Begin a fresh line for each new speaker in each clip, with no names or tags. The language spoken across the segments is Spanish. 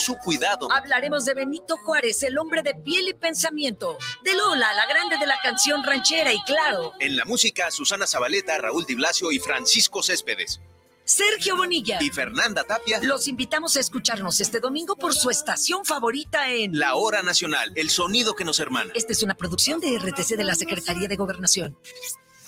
su cuidado.
Hablaremos de Benito Juárez, el hombre de piel y pensamiento. De Lola, la grande de la canción ranchera y claro.
En la música, Susana Zabaleta, Raúl Di Blasio y Francisco Céspedes.
Sergio Bonilla
y Fernanda Tapia.
Los invitamos a escucharnos este domingo por su estación favorita en
La Hora Nacional, el sonido que nos hermana.
Esta es una producción de RTC de la Secretaría de Gobernación.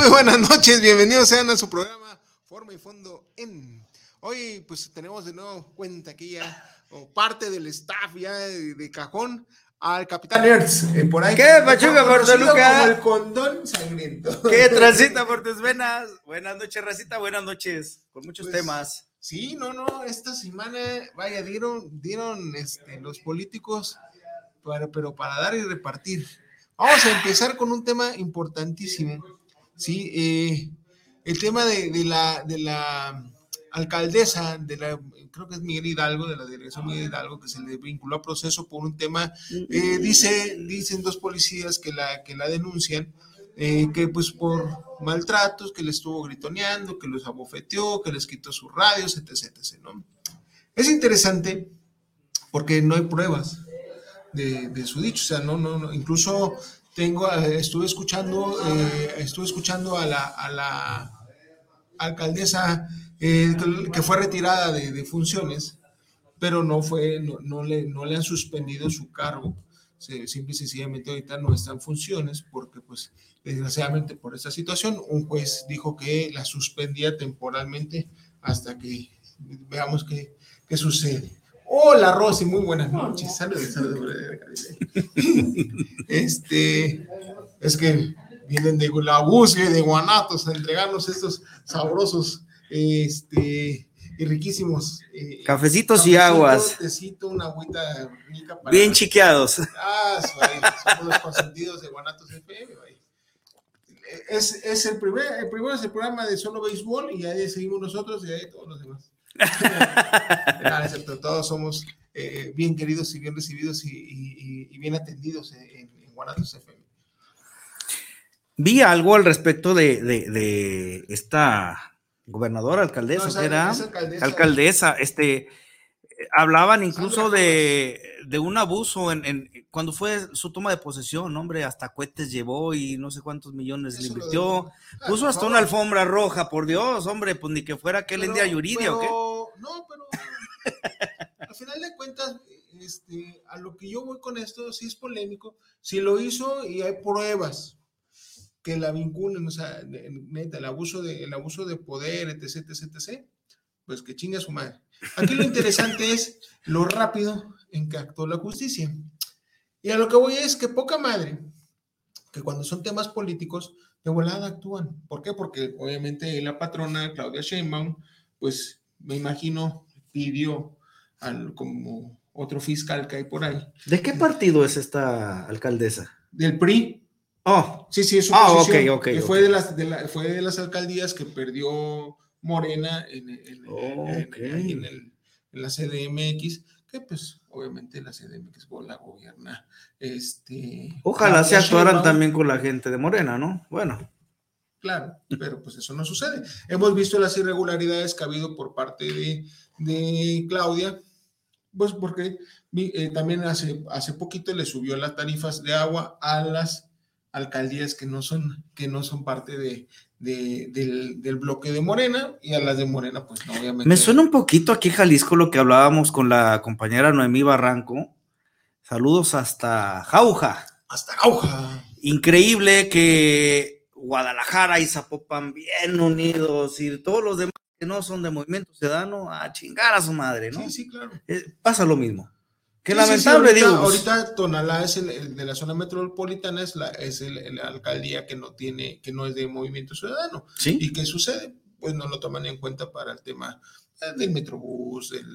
Muy buenas noches, bienvenidos sean a su programa Forma y Fondo en. Hoy pues tenemos de nuevo cuenta aquí ya, o parte del staff ya de, cajón, al Capitán Ertz,
eh, por ahí. ¿Qué, Pachuca, Portoluca?
El condón sangriento.
¿Qué transita por tus venas? Buenas noches, Racita, buenas noches, con muchos
Pues,
temas.
Sí, no, no, esta semana, vaya, dieron, dieron este, los políticos, para, pero para dar y repartir. Vamos a empezar con un tema importantísimo, sí, eh, el tema de, de la, de la alcaldesa, de la, creo que es Miguel Hidalgo, de la delegación Miguel Hidalgo, que se le vinculó a proceso por un tema, eh, dice, dicen dos policías que la, que la denuncian, eh, que pues por maltratos, que le estuvo gritoneando, que los abofeteó, que les quitó sus radios, etc, etc, ¿no? Es interesante porque no hay pruebas de, de su dicho, o sea, no, no, no, incluso tengo, estuve escuchando, eh, estuve escuchando a la, alcaldesa eh, que- fue retirada de, de funciones, pero no fue, no, no le, no le han suspendido su cargo. Se- simple y sencillamente ahorita no está en funciones porque, pues, desgraciadamente por esta situación, un juez dijo que la suspendía temporalmente hasta que veamos qué, qué sucede. Hola Rosy, muy buenas noches. Saludos, saludos. Este, es que vienen de la búsqueda de Guanatos a entregarnos estos sabrosos este, y riquísimos eh,
Cafecitos y aguas.
Tecito, una agüita rica para-
Bien chiqueados.
Ah, ahí, somos los consentidos de Guanatos FM. Es, es el, primer, el primero es el programa de solo béisbol y ahí seguimos nosotros y ahí todos los demás. Nada, excepto todos somos eh, bien queridos y bien recibidos y, y- y bien atendidos en, en- Guanatos FM.
Vi algo al respecto de, de- de esta gobernadora, alcaldesa,
No, esa-
¿qué era?
esa alcaldesa.
alcaldesa, este, eh, hablaban incluso de, de un abuso en, en- cuando fue su toma de posesión, hombre, hasta cohetes llevó y no sé cuántos millones le
Eso
invirtió,
Ah,
puso hasta
favor.
una alfombra roja, por Dios, hombre, pues ni que fuera aquel
Pero-
India Yuridia o qué.
No, pero Al final de cuentas, este, a lo que yo voy con esto, sí es polémico. Si lo hizo y hay pruebas que la vinculen, o sea, neta, el abuso de, el abuso de poder, etc, etc, etc, pues que chinga su madre. Aquí lo interesante es lo rápido en que actuó la justicia. Y a lo que voy es que poca madre, que cuando son temas políticos, de volada actúan. ¿Por qué? Porque obviamente la patrona, Claudia Sheinbaum, pues me imagino, pidió al, como otro fiscal que hay por ahí.
¿De qué partido es esta alcaldesa?
Del PRI.
Oh.
Sí, sí, es
ok,
que. Fue, de las, de la- fue de las alcaldías que perdió Morena en, en- en- en la CDMX, que pues obviamente la CDMX la gobierna. Este,
Ojalá se actuaran
Sheinbaum.
también con la gente de Morena, ¿no? Bueno,
Claro, pero pues eso no sucede. Hemos visto las irregularidades que ha habido por parte de, de Claudia, pues porque eh, también hace, hace poquito le subió las tarifas de agua a las alcaldías que no son, que no son parte de, de- del, del bloque de Morena y a las de Morena, pues no, obviamente.
me suena un poquito aquí Jalisco lo que hablábamos con la compañera Noemí Barranco. Saludos hasta Jauja.
Hasta Gauja.
Increíble que Guadalajara y Zapopan bien unidos y todos los demás que no son de Movimiento Ciudadano a chingar a su madre, ¿no?
Sí, sí, claro.
Eh, pasa lo mismo. Que
Sí, sí, sí,
lamentable,
ahorita,
digo. pues,
Ahorita Tonalá es el, el de la zona metropolitana, es la, es el, alcaldía que no tiene, que no es de Movimiento Ciudadano.
sí.
¿Y qué sucede? Pues no lo toman en cuenta para el tema eh, del Metrobús, del...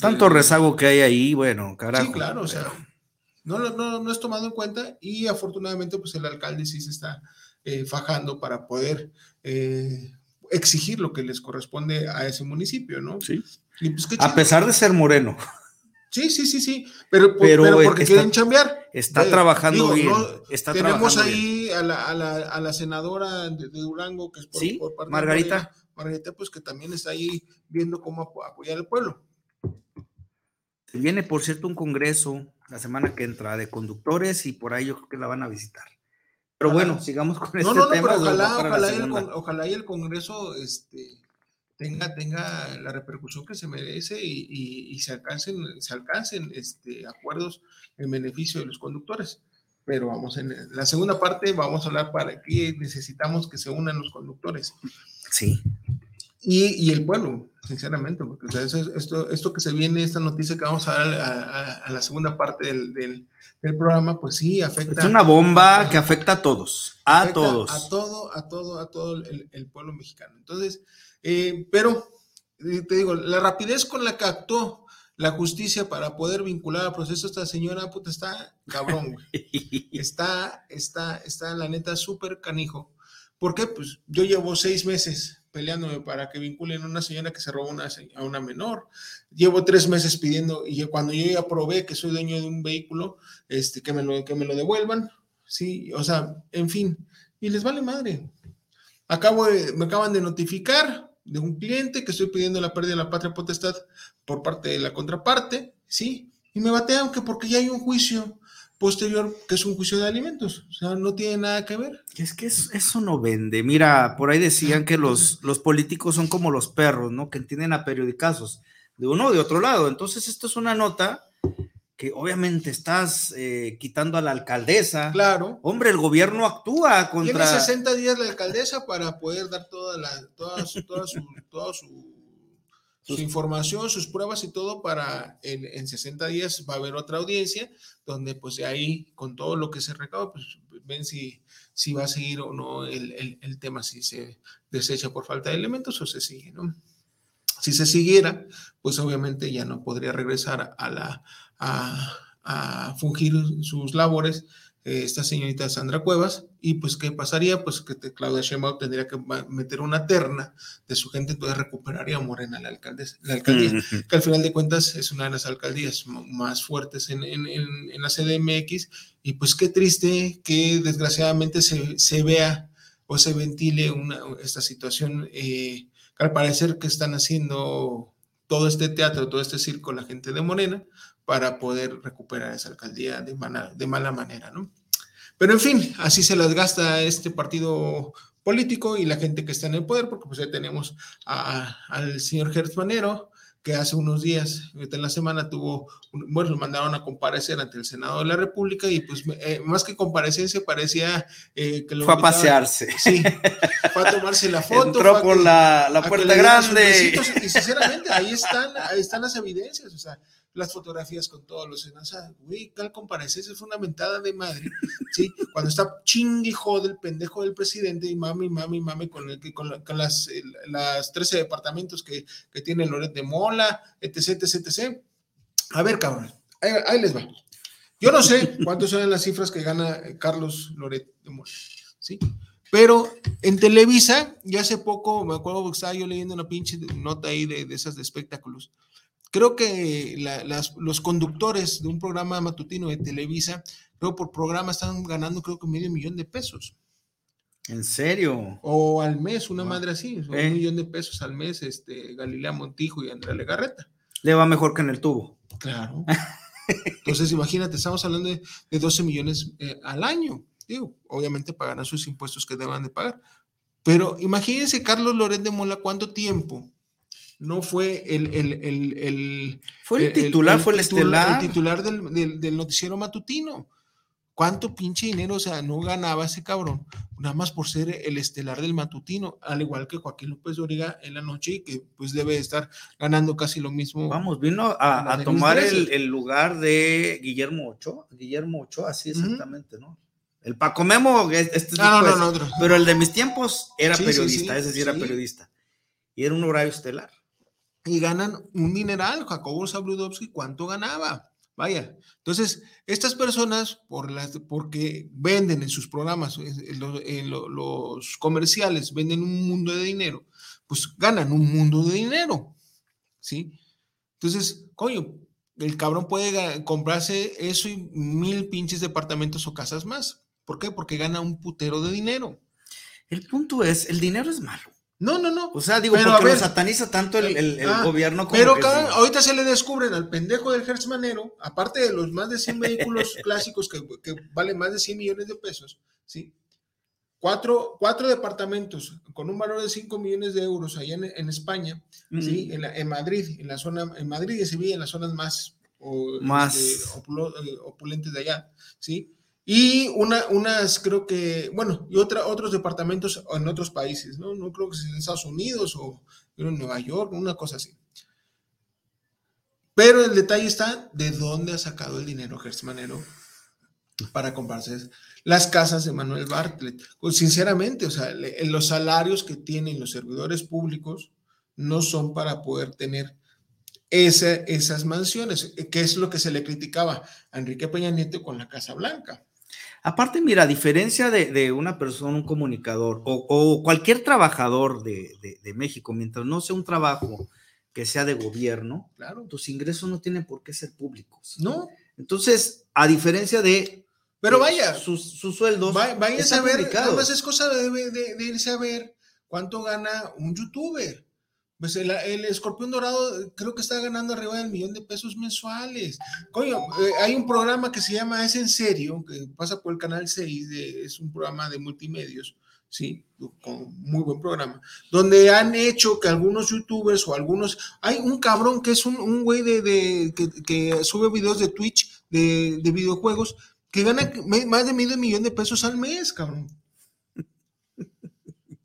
Tanto
del-
rezago que hay ahí, bueno, carajo.
Sí, claro, o sea, no, no, no es tomado en cuenta y afortunadamente pues el alcalde sí se está eh, fajando para poder eh, exigir lo que les corresponde a ese municipio, ¿no?
Sí.
Y pues qué
A pesar de ser moreno,
Sí, sí, sí, sí, pero, por-
Pero,
pero
eh,
porque
está-
quieren chambear.
está
Eh,
trabajando
digo,
bien.
no,
está
Tenemos
trabajando bien.
ahí a la, a, la, a la senadora de, de Durango, que es por,
Sí,
por parte de
Margarita.
Margarita, pues que también está ahí viendo cómo apo- apoyar al pueblo.
Viene, por cierto, un congreso la semana que entra de conductores y por ahí yo creo que la van a visitar. Pero
Ojalá.
bueno, sigamos con
No,
este
no, no,
tema.
pero ojalá, ojalá, y el, ojalá y el Congreso este, tenga, tenga la repercusión que se merece y, y- y se alcancen, se alcancen este, acuerdos en beneficio de los conductores. Pero vamos, en la segunda parte vamos a hablar para qué necesitamos que se unan los conductores.
Sí.
Y, y el pueblo, sinceramente, porque o sea, eso es- esto, esto que se viene, esta noticia que vamos a dar a, a- a la segunda parte del, del- del programa, pues sí, afecta.
Es una bomba que afecta a todos. A todos.
A todo, a todo, a todo el, el pueblo mexicano. Entonces, eh, pero eh, te digo, la rapidez con la que actuó la justicia para poder vincular al proceso a esta señora, puta, está cabrón, güey. Está, está, está la neta súper canijo. ¿Por qué? Pues yo llevo seis meses peleándome para que vinculen a una señora que se robó una a una menor. Llevo tres meses pidiendo, y cuando yo ya probé que soy dueño de un vehículo, este, que, me lo, que me lo devuelvan. Sí, o sea, en fin, y les vale madre. Acabo de- me acaban de notificar de un cliente que estoy pidiendo la pérdida de la patria potestad por parte de la contraparte, ¿sí? Y me batean que porque ya hay un juicio posterior que es un juicio de alimentos, o sea, no tiene nada que ver.
Es que es- eso no vende. Mira, por ahí decían que los, los políticos son como los perros, ¿no? Que tienen a periodicazos de uno o de otro lado. Entonces, esto es una nota que obviamente estás eh, quitando a la alcaldesa.
Claro.
Hombre, el gobierno actúa
Tiene
contra.
60 días la alcaldesa para poder dar toda la, toda su, toda su, toda su, su información, sus pruebas y todo para en, en 60 días va a haber otra audiencia donde pues de ahí con todo lo que se recaba pues ven si, si va a seguir o no el, el, el tema, si se desecha por falta de elementos o se sigue, ¿no? Si se siguiera, pues obviamente ya no podría regresar a la a, a fungir sus labores eh, esta señorita Sandra Cuevas, y pues ¿qué pasaría? Pues que te- Claudia Sheinbaum tendría que meter una terna de su gente, entonces recuperaría a Morena la, alcaldesa, la alcaldía, que al final de cuentas es una de las alcaldías más fuertes en, en- en- en la CDMX, y pues qué triste que desgraciadamente se, se vea o se ventile una, esta situación, eh, que al parecer que están haciendo todo este teatro, todo este circo la gente de Morena, para poder recuperar esa alcaldía de, mala- de mala manera, ¿no? Pero en fin, así se las gasta este partido político y la gente que está en el poder, porque pues ya tenemos a- al señor Gertz Manero, que hace unos días, en la semana tuvo, bueno, lo mandaron a comparecer ante el Senado de la República y pues eh, más que comparecencia parecía eh, que lo
Fue a pasearse.
Sí, fue a tomarse la foto.
Entró
a
por
que-
la, la
a
puerta grande.
Y sinceramente, ahí están, ahí están las evidencias, o sea, las fotografías con todos los. O sea, güey, tal comparecencia es una mentada de madre, ¿sí? Cuando está chingue y jode el pendejo del presidente y mami, mami, mami, con, el, con, con las, las 13 departamentos que, que tiene Loret de Mola, etc, etc, etc. A ver, cabrón, ahí, ahí les va. Yo no sé cuántas son las cifras que gana eh, Carlos Loret de Mola, ¿sí? Pero en Televisa, ya hace poco, me acuerdo que estaba yo leyendo una pinche nota ahí de, de esas de espectáculos. Creo que la- las- los conductores de un programa matutino de Televisa, creo por programa están ganando creo que medio millón de pesos.
¿En serio?
O al mes, una
Wow.
madre así, o
Eh.
un millón de pesos al mes, este, Galilea Montijo y Andrea Legarreta.
Le va mejor que en el tubo.
Claro. Entonces, imagínate, estamos hablando de, de 12 millones eh, al año. Digo, obviamente pagarán sus impuestos que deban de pagar. Pero imagínense, Carlos Loret de Mola, ¿cuánto tiempo no fue el... el, el, el-
Fue el titular, fue el estelar.
El titular del, del- del noticiero matutino. ¿Cuánto pinche dinero, o sea, no ganaba ese cabrón? Nada más por ser el estelar del matutino, al igual que Joaquín López Doriga en la noche y que pues debe estar ganando casi lo mismo.
Vamos, vino a, a tomar el, lugar de Guillermo Ochoa. Guillermo Ochoa, así exactamente, ¿no? El Paco Memo, este tipo
no,
es-
no, no.
Pero el de mis tiempos era
Sí, sí,
periodista,
sí,
ese sí era periodista. Y era un horario estelar.
Y ganan un dineral. Jacobo Zabludovsky, ¿cuánto ganaba? Vaya. Entonces, estas personas, por las, porque venden en sus programas, en lo- en lo- los comerciales, venden un mundo de dinero, pues ganan un mundo de dinero. ¿Sí? Entonces, coño, el cabrón puede comprarse eso y mil pinches departamentos o casas más. ¿Por qué? Porque gana un putero de dinero.
El punto es, el dinero es malo.
No, no, no.
O sea, digo,
Pero,
porque
a
lo
ver,
sataniza tanto el, el- el
Ah,
gobierno como
Pero ahorita se le descubren al pendejo del Hertz Manero, aparte de los más de 100 vehículos clásicos que, que valen más de 100 millones de pesos, ¿sí? Cuatro, cuatro departamentos con un valor de 5 millones de euros allá en, en España, ¿sí? En, la- en Madrid, en la zona, en Madrid y Sevilla, en las zonas más, o,
Más-
este, eh, opulentes de allá, ¿sí? Y una, unas, creo que, bueno, y otra, otros departamentos en otros países, ¿no? No creo que sea en Estados Unidos o en Nueva York, una cosa así. Pero el detalle está de dónde ha sacado el dinero Gertz Manero para comprarse las casas de Manuel Bartlett. Pues, sinceramente, o sea, los salarios que tienen los servidores públicos no son para poder tener esa- esas mansiones, que es lo que se le criticaba a Enrique Peña Nieto con la Casa Blanca.
Aparte, mira, a diferencia de, de una persona, un comunicador o, o cualquier trabajador de, de- de México, mientras no sea un trabajo que sea de gobierno,
Claro.
tus ingresos no tienen por qué ser públicos.
No,
Entonces, a diferencia de
pero vaya,
sus, sus sueldos,
Va-
están
a
publicados.
nada más es cosa de irse a ver cuánto gana un youtuber. Pues el, el escorpión dorado eh, creo que está ganando arriba del millón de pesos mensuales. Coño, eh, hay un programa que se llama Es en Serio, que pasa por el canal 6, de- es un programa de multimedios, sí, con muy buen programa, donde han hecho que algunos youtubers o algunos, hay un cabrón que es un, un güey de, de- que, que sube videos de Twitch de, de videojuegos que gana más de medio millón de pesos al mes, cabrón.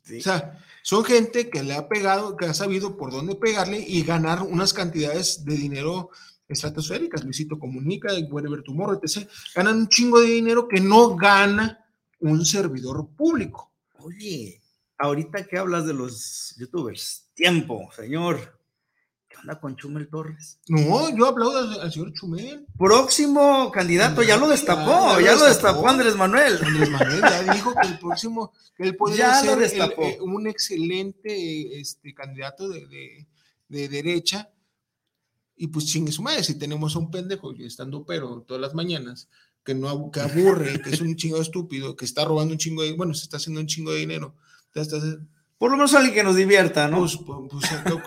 Sí.
O sea, son gente que le ha pegado, que ha sabido por dónde pegarle y ganar unas cantidades de dinero estratosféricas. Luisito Comunica, Wherever Tomorrow, etc. Ganan un chingo de dinero que no gana un servidor público.
Oye, ahorita que hablas de los youtubers, tiempo, señor. ¿Qué onda con Chumel Torres?
No, yo aplaudo al, al señor Chumel.
Próximo candidato, ya lo destapó,
Ya,
ya,
ya lo
destapó
destapó.
Andrés Manuel.
Andrés Manuel ya dijo que el próximo, que él podría ser el- eh, un excelente este, candidato de, de- de derecha. Y pues chingue su madre, si tenemos a un pendejo y estando pero todas las mañanas, que no que aburre, que es un chingo estúpido, que está robando un chingo de, bueno, se está haciendo un chingo de dinero. Ya está-
Por lo menos alguien que nos divierta, ¿no?
pues, pues,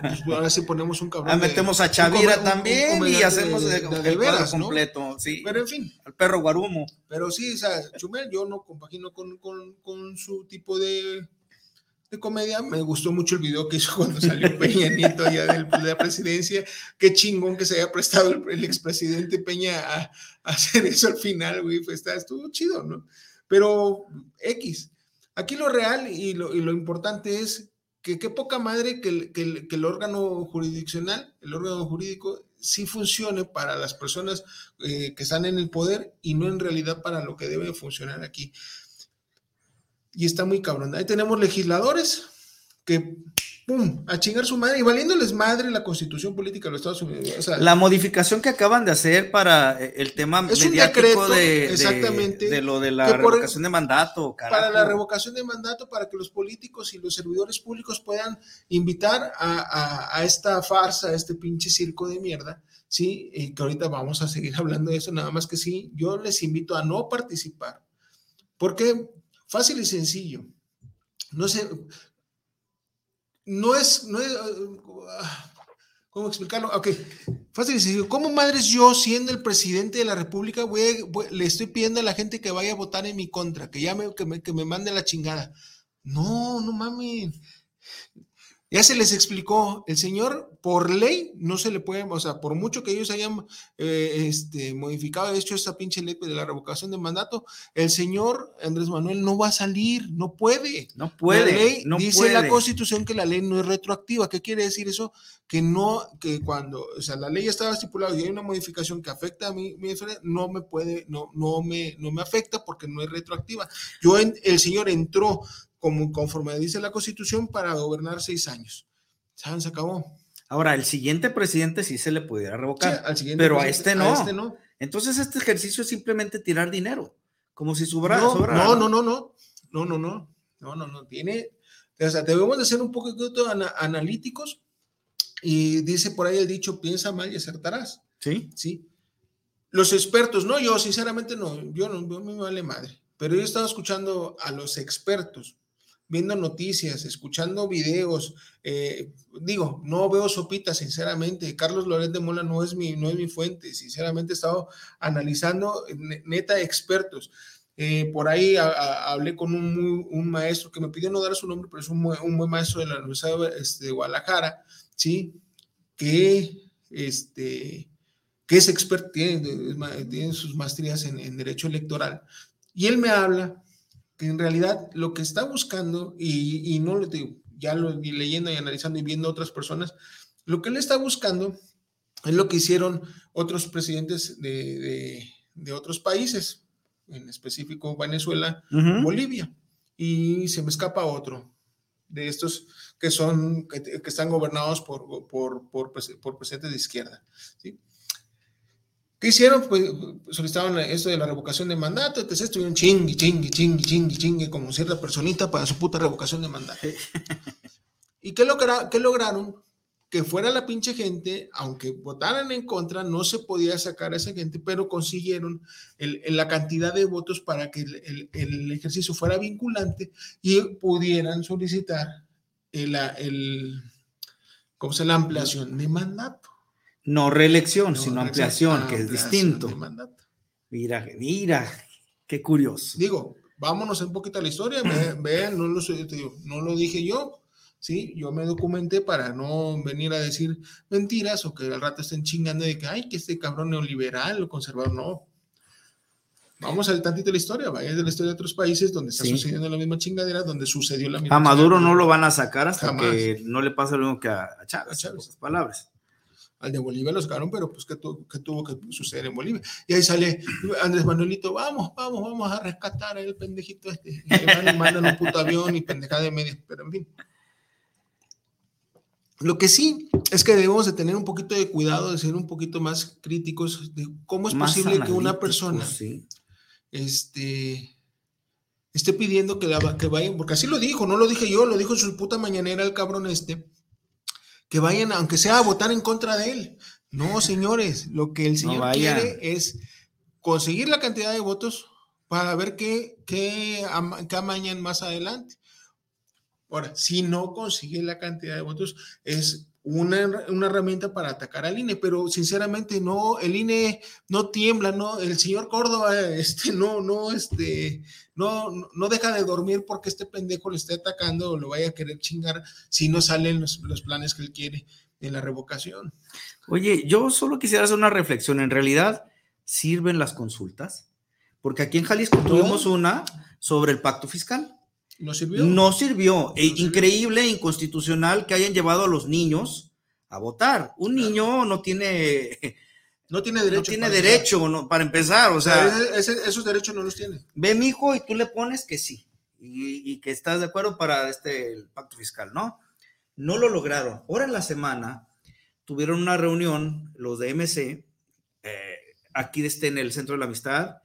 pues, pues, ahora sí ponemos un cabrón.
Ah,
de-
metemos a
un
Chavira
come- un- un
también y hacemos
de-
el,
de- veras, ¿no?
completo, sí.
Pero en fin,
Al perro Guarumo.
Pero sí, o sea, Chumel, yo no compagino con, con, con su tipo de, de comedia. Me gustó mucho el video que hizo cuando salió Peña Nieto allá del- de la presidencia. Qué chingón que se haya prestado el, el expresidente Peña a, a hacer eso al final, güey. Pues está, estuvo chido, ¿no? Pero X. Aquí lo real y lo, importante es que qué poca madre que el órgano jurisdiccional, el órgano jurídico, sí funcione para las personas eh, que están en el poder y no en realidad para lo que debe funcionar aquí. Y está muy cabrón. Ahí tenemos legisladores que, pum, a chingar su madre y valiéndoles madre la constitución política de los Estados Unidos. O sea,
La modificación que acaban de hacer para eh, el tema
Es un decreto,
de, de-
exactamente,
de lo de la
por-
revocación de mandato,
para
carajo.
la revocación de mandato, para que los políticos y los servidores públicos puedan invitar a, a- a esta farsa, a este pinche circo de mierda, ¿sí? Y que ahorita vamos a seguir hablando de eso, nada más que sí, yo les invito a no participar, porque fácil y sencillo, no sé, no es, no es, ah, ¿cómo explicarlo? Ok, fácil sencillo, ¿cómo madres yo, siendo el presidente de la República, voy- le estoy pidiendo a la gente que vaya a votar en mi contra, que ya me, que me, que me mande la chingada? No, no mames. Ya se les explicó, el señor por ley no se le puede, o sea, por mucho que ellos hayan eh, este, modificado, hecho esta pinche ley de la revocación de mandato, el señor Andrés Manuel no va a salir, no puede.
No puede,
La ley
no
dice
puede.
la Constitución que la ley no es retroactiva. ¿Qué quiere decir eso? Que no, que cuando, o sea, la ley ya estaba estipulada y hay una modificación que afecta a esfera, no me puede, no, no me, no me afecta porque no es retroactiva. Yo, en- el señor entró como conforme dice la Constitución para gobernar seis años. ¿Saben? Se acabó.
Ahora, el siguiente presidente sí se le pudiera
Sí,
revocar,
al siguiente
pero a este no.
A este no.
Entonces, este ejercicio es simplemente tirar dinero, como si sobrara.
no,
sobrara,
no, no, no, no, no, no, no, no, no, no, tiene, o sea, debemos de ser un poquito ana- analíticos y dice por ahí el dicho, piensa mal y acertarás,
Sí.
¿sí? Los expertos, no, yo sinceramente no, yo no, yo- me vale madre, pero yo he estado escuchando a los expertos, viendo noticias, escuchando videos, eh, digo, no veo sopitas, sinceramente, Carlos Loret de Mola no es mi, no es mi fuente, sinceramente he estado analizando ne- neta expertos. Eh, por ahí hablé con un, maestro que me pidió no dar su nombre, pero es un, un buen maestro de la Universidad de, este, de Guadalajara, ¿sí? Que, este, que es experto, tiene, sus maestrías en Derecho Electoral. Y él me habla que en realidad lo que está buscando, y, y no lo digo, ya lo y leyendo y analizando y viendo otras personas, lo que él está buscando es lo que hicieron otros presidentes de, de- de otros países, en específico Venezuela,
Ujú.
Bolivia, y se me escapa otro de estos que son, que, que están gobernados por, por, por, por presidentes de izquierda. ¿sí? ¿Qué hicieron? Pues solicitaron esto de la revocación de mandato, entonces estuvieron chingue, chingue, chingue, chingue, chingue, como cierta personita para su puta revocación de mandato. ¿Y qué, logra- qué lograron? Que fuera la pinche gente, aunque votaran en contra, no se podía sacar a esa gente, pero consiguieron el- el- la cantidad de votos para que el, ejercicio fuera vinculante y pudieran solicitar el, ¿cómo se la ampliación de mandato.
No reelección,
No,
sino
no,
ampliación, que es distinto. Mira, mira, qué curioso.
Digo, vámonos un poquito a la historia, ve- vean, no lo, no dije yo, ¿sí? Yo me documenté para no venir a decir mentiras o que al rato estén chingando de que, ay, que este cabrón neoliberal o conservador, no. Vamos al tantito de la historia, vaya de la historia de otros países donde está
Sí.
sucediendo la misma chingadera, donde sucedió la misma
A Maduro
chingadera.
no lo van a sacar hasta
Jamás.
que no le pase lo mismo que a, Chávez,
A Chávez.
palabras.
Al de Bolivia lo sacaron, pero pues, ¿qué, tu- qué tuvo que suceder en Bolivia? Y ahí sale Andrés Manuelito, vamos, vamos, vamos a rescatar al pendejito este. Y ahí van y mandan un puto avión y pendejada de media, pero en fin. Lo que sí es que debemos de tener un poquito de cuidado, de ser un poquito más críticos de cómo es
Más
posible que una persona
sí.
este, esté pidiendo que, la, que vayan, porque así lo dijo, no lo dije yo, lo dijo en su puta mañanera el cabrón este, que vayan, aunque sea a votar en contra de él. No, señores, lo que el señor quiere es conseguir la cantidad de votos para ver qué, qué, ama- qué amañan más adelante. Ahora, si no consigue la cantidad de votos, es una, una, herramienta para atacar al INE, pero sinceramente no, el INE no tiembla, no, el señor Córdoba, este, no, no, este, no, no deja de dormir porque este pendejo le esté atacando o lo vaya a querer chingar si no salen los, los planes que él quiere en la revocación.
Oye, yo solo quisiera hacer una reflexión, en realidad, ¿sirven las consultas? Porque aquí en Jalisco tuvimos una sobre el pacto fiscal.
¿No sirvió?
No sirvió. E increíble, inconstitucional que hayan llevado a los niños a votar. Un niño no tiene...
No tiene derecho.
No tiene para derecho no, para empezar, o sea...
Ese, ese, esos derechos no los tiene.
Ve, mi hijo, y tú le pones que sí. Y, y, que estás de acuerdo para este el pacto fiscal, ¿no? No lo lograron. Ahora en la semana tuvieron una reunión, los de MC, eh, aquí este, en el Centro de la Amistad,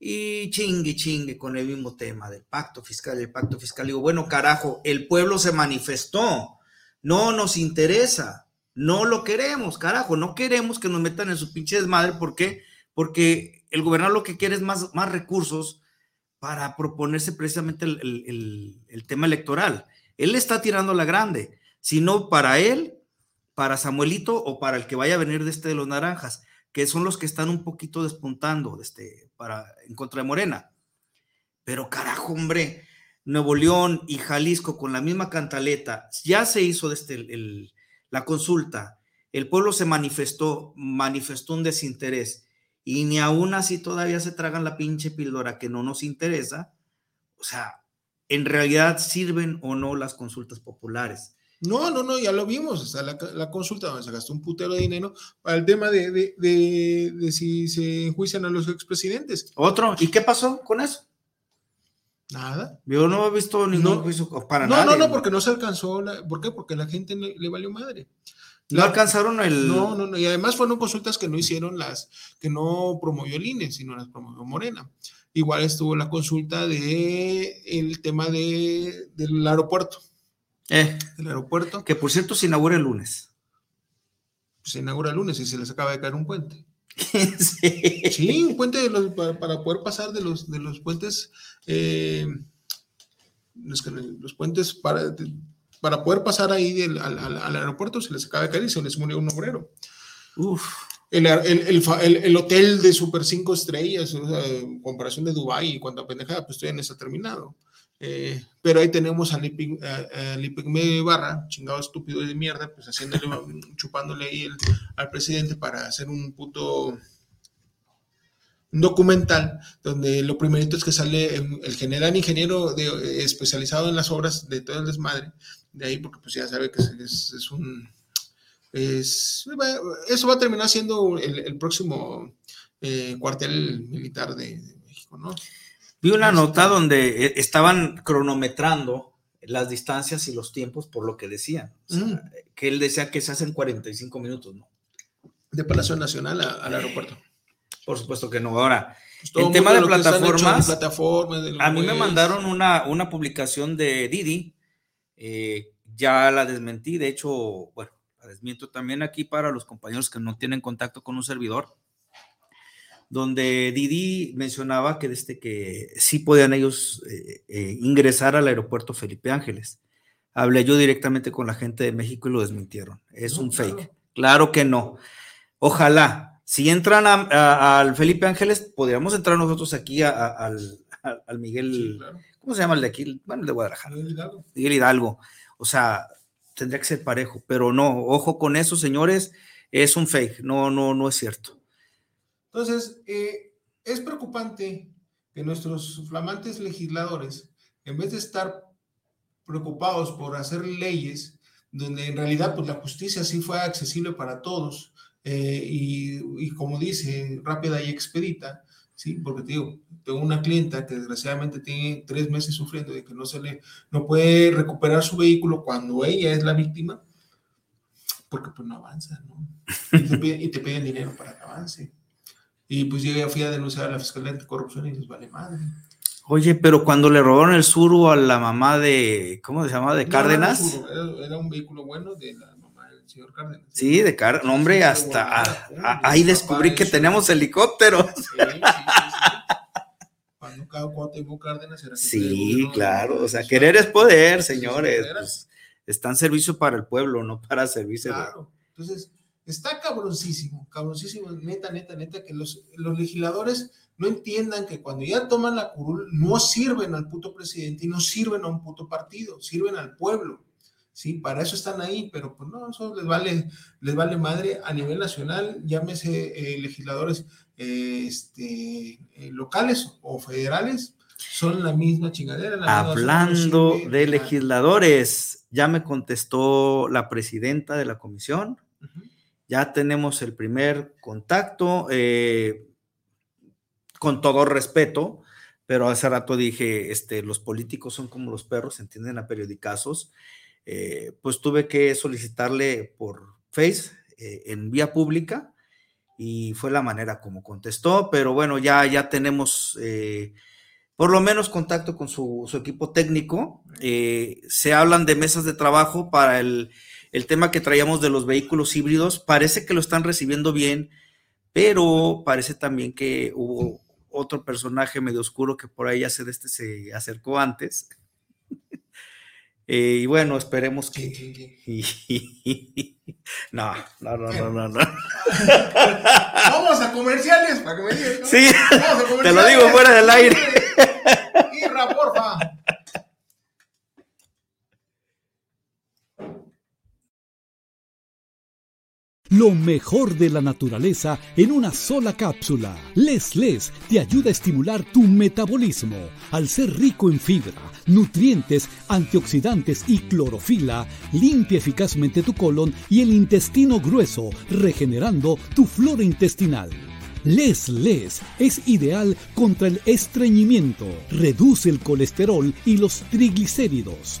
y chingue, chingue con el mismo tema del pacto fiscal, el pacto fiscal. Digo, bueno, carajo, el pueblo se manifestó, no nos interesa, no lo queremos, carajo, no queremos que nos metan en su pinche desmadre, ¿por qué? Porque el gobernador lo que quiere es más, más recursos para proponerse precisamente el, el, tema electoral. Él está tirando la grande, sino para él, para Samuelito o para el que vaya a venir de este de los naranjas, que son los que están un poquito despuntando este, para, en contra de Morena. Pero carajo, hombre, Nuevo León y Jalisco con la misma cantaleta, ya se hizo desde el, el, la consulta, el pueblo se manifestó, manifestó un desinterés y ni aún así todavía se tragan la pinche píldora que no nos interesa. O sea, en realidad sirven o no las consultas populares.
No, no, no, ya lo vimos, hasta la, la, consulta donde se gastó un putero de dinero para el tema de, de, de, de si se enjuician a los expresidentes.
Otro, ¿y qué pasó con eso?
Nada.
Yo no he visto ningún no, juicio para
no,
nada.
No, no, porque no se alcanzó. La, ¿Por qué? Porque la gente le, le valió madre.
No alcanzaron el.
No, no, no. Y además fueron consultas que no hicieron las, que no promovió el INE, sino las promovió Morena. Igual estuvo la consulta de el tema de, del aeropuerto.
Eh,
el aeropuerto.
Que por cierto se inaugura el lunes.
Se inaugura el lunes y se les acaba de caer un puente.
sí.
sí. un puente de los, para, para, poder pasar de los, de los puentes, eh, los, los, puentes para, de, para poder pasar ahí del, al, al, al, aeropuerto se les acaba de caer y se les murió un obrero.
Uf.
El, el, el, el, hotel de super cinco estrellas, o sea, en comparación de Dubái y cuánta pendejada, pues todavía no está terminado. Eh, pero ahí tenemos a Lipic, a, Barra, chingado estúpido de mierda, pues haciéndole, chupándole ahí al presidente para hacer un puto documental donde lo primerito es que sale el general ingeniero de, especializado en las obras de todo el desmadre, de ahí porque pues ya sabe que es, un... Es, eso va a terminar siendo el, el próximo eh, cuartel militar de, de México, ¿no?
Vi una nota donde eh, estaban cronometrando las distancias y los tiempos por lo que decían. O sea, mm. Que él decía que se hacen 45 minutos, ¿no?
De Palacio Nacional a, al aeropuerto.
Por supuesto que no. Ahora, pues el tema de plataformas,
de plataformas de
a mí me mandaron una, una publicación de Didi, eh, ya la desmentí, de hecho, bueno, la desmiento también aquí para los compañeros que no tienen contacto con un servidor donde Didi mencionaba que desde que sí podían ellos eh, eh, ingresar al aeropuerto Felipe Ángeles. Hablé yo directamente con la gente de México y lo desmintieron. Es no, un fake. Claro. claro. que no. Ojalá, si entran al Felipe Ángeles, podríamos entrar nosotros aquí a, a, al, al, Miguel, sí, claro. ¿cómo se llama el de aquí? Bueno, el de Guadalajara.
Miguel Hidalgo.
Miguel Hidalgo. O sea, tendría que ser parejo, pero no, ojo con eso, señores, es un fake, no, no, no es cierto.
Entonces, eh, es preocupante que nuestros flamantes legisladores, en vez de estar preocupados por hacer leyes donde en realidad pues, la justicia sí fue accesible para todos eh, y, como dice, rápida y expedita, ¿sí? Porque te digo, tengo una clienta que desgraciadamente tiene tres meses sufriendo de que no se le, no puede recuperar su vehículo cuando ella es la víctima, porque pues no avanza, ¿no? Y te piden dinero para que avance. Y pues yo ya fui a denunciar a la Fiscalía Anticorrupción y les vale madre.
Oye, pero cuando le robaron el suru a la mamá de, ¿cómo se llama? De Cárdenas.
No, era, era, un vehículo bueno de la mamá del señor Cárdenas.
Sí, de Cárdenas. No, hombre, hasta a, a, ahí descubrí que teníamos helicópteros.
Sí, sí, sí. Cuando, cuando tengo Cárdenas era que
Sí, claro. O sea, querer es poder, señores. Pues, Está en servicio para el pueblo, no para servirse.
Claro. Entonces, está cabroncísimo, cabroncísimo, neta, neta, neta, que los, los legisladores no entiendan que cuando ya toman la curul no sirven al puto presidente y no sirven a un puto partido, sirven al pueblo. Sí, para eso están ahí, pero pues no, eso les vale, les vale madre a nivel nacional, llámese eh, legisladores eh, este, eh, locales o federales, son la misma chingadera. La
Hablando de legisladores, ya me contestó la presidenta de la comisión, ya tenemos el primer contacto, con todo respeto, pero hace rato dije, este, los políticos son como los perros, entienden a periodicazos, eh, pues tuve que solicitarle por Face eh, en vía pública y fue la manera como contestó, pero bueno, ya, ya tenemos eh, por lo menos contacto con su, equipo técnico. se hablan de mesas de trabajo para el, el tema que traíamos de los vehículos híbridos. Parece que lo están recibiendo bien, pero parece también que hubo otro personaje medio oscuro que por ahí ya se, este se acercó antes. Eh, y bueno, esperemos que. no, no, no, no, no, no.
Vamos a comerciales para que me digas.
Sí, te lo digo fuera del aire.
Irra, porfa.
Lo mejor de la naturaleza en una sola cápsula. Les Les te ayuda a estimular tu metabolismo. Al ser rico en fibra, nutrientes, antioxidantes y clorofila, limpia eficazmente tu colon y el intestino grueso, regenerando tu flora intestinal. Les Les es ideal contra el estreñimiento, reduce el colesterol y los triglicéridos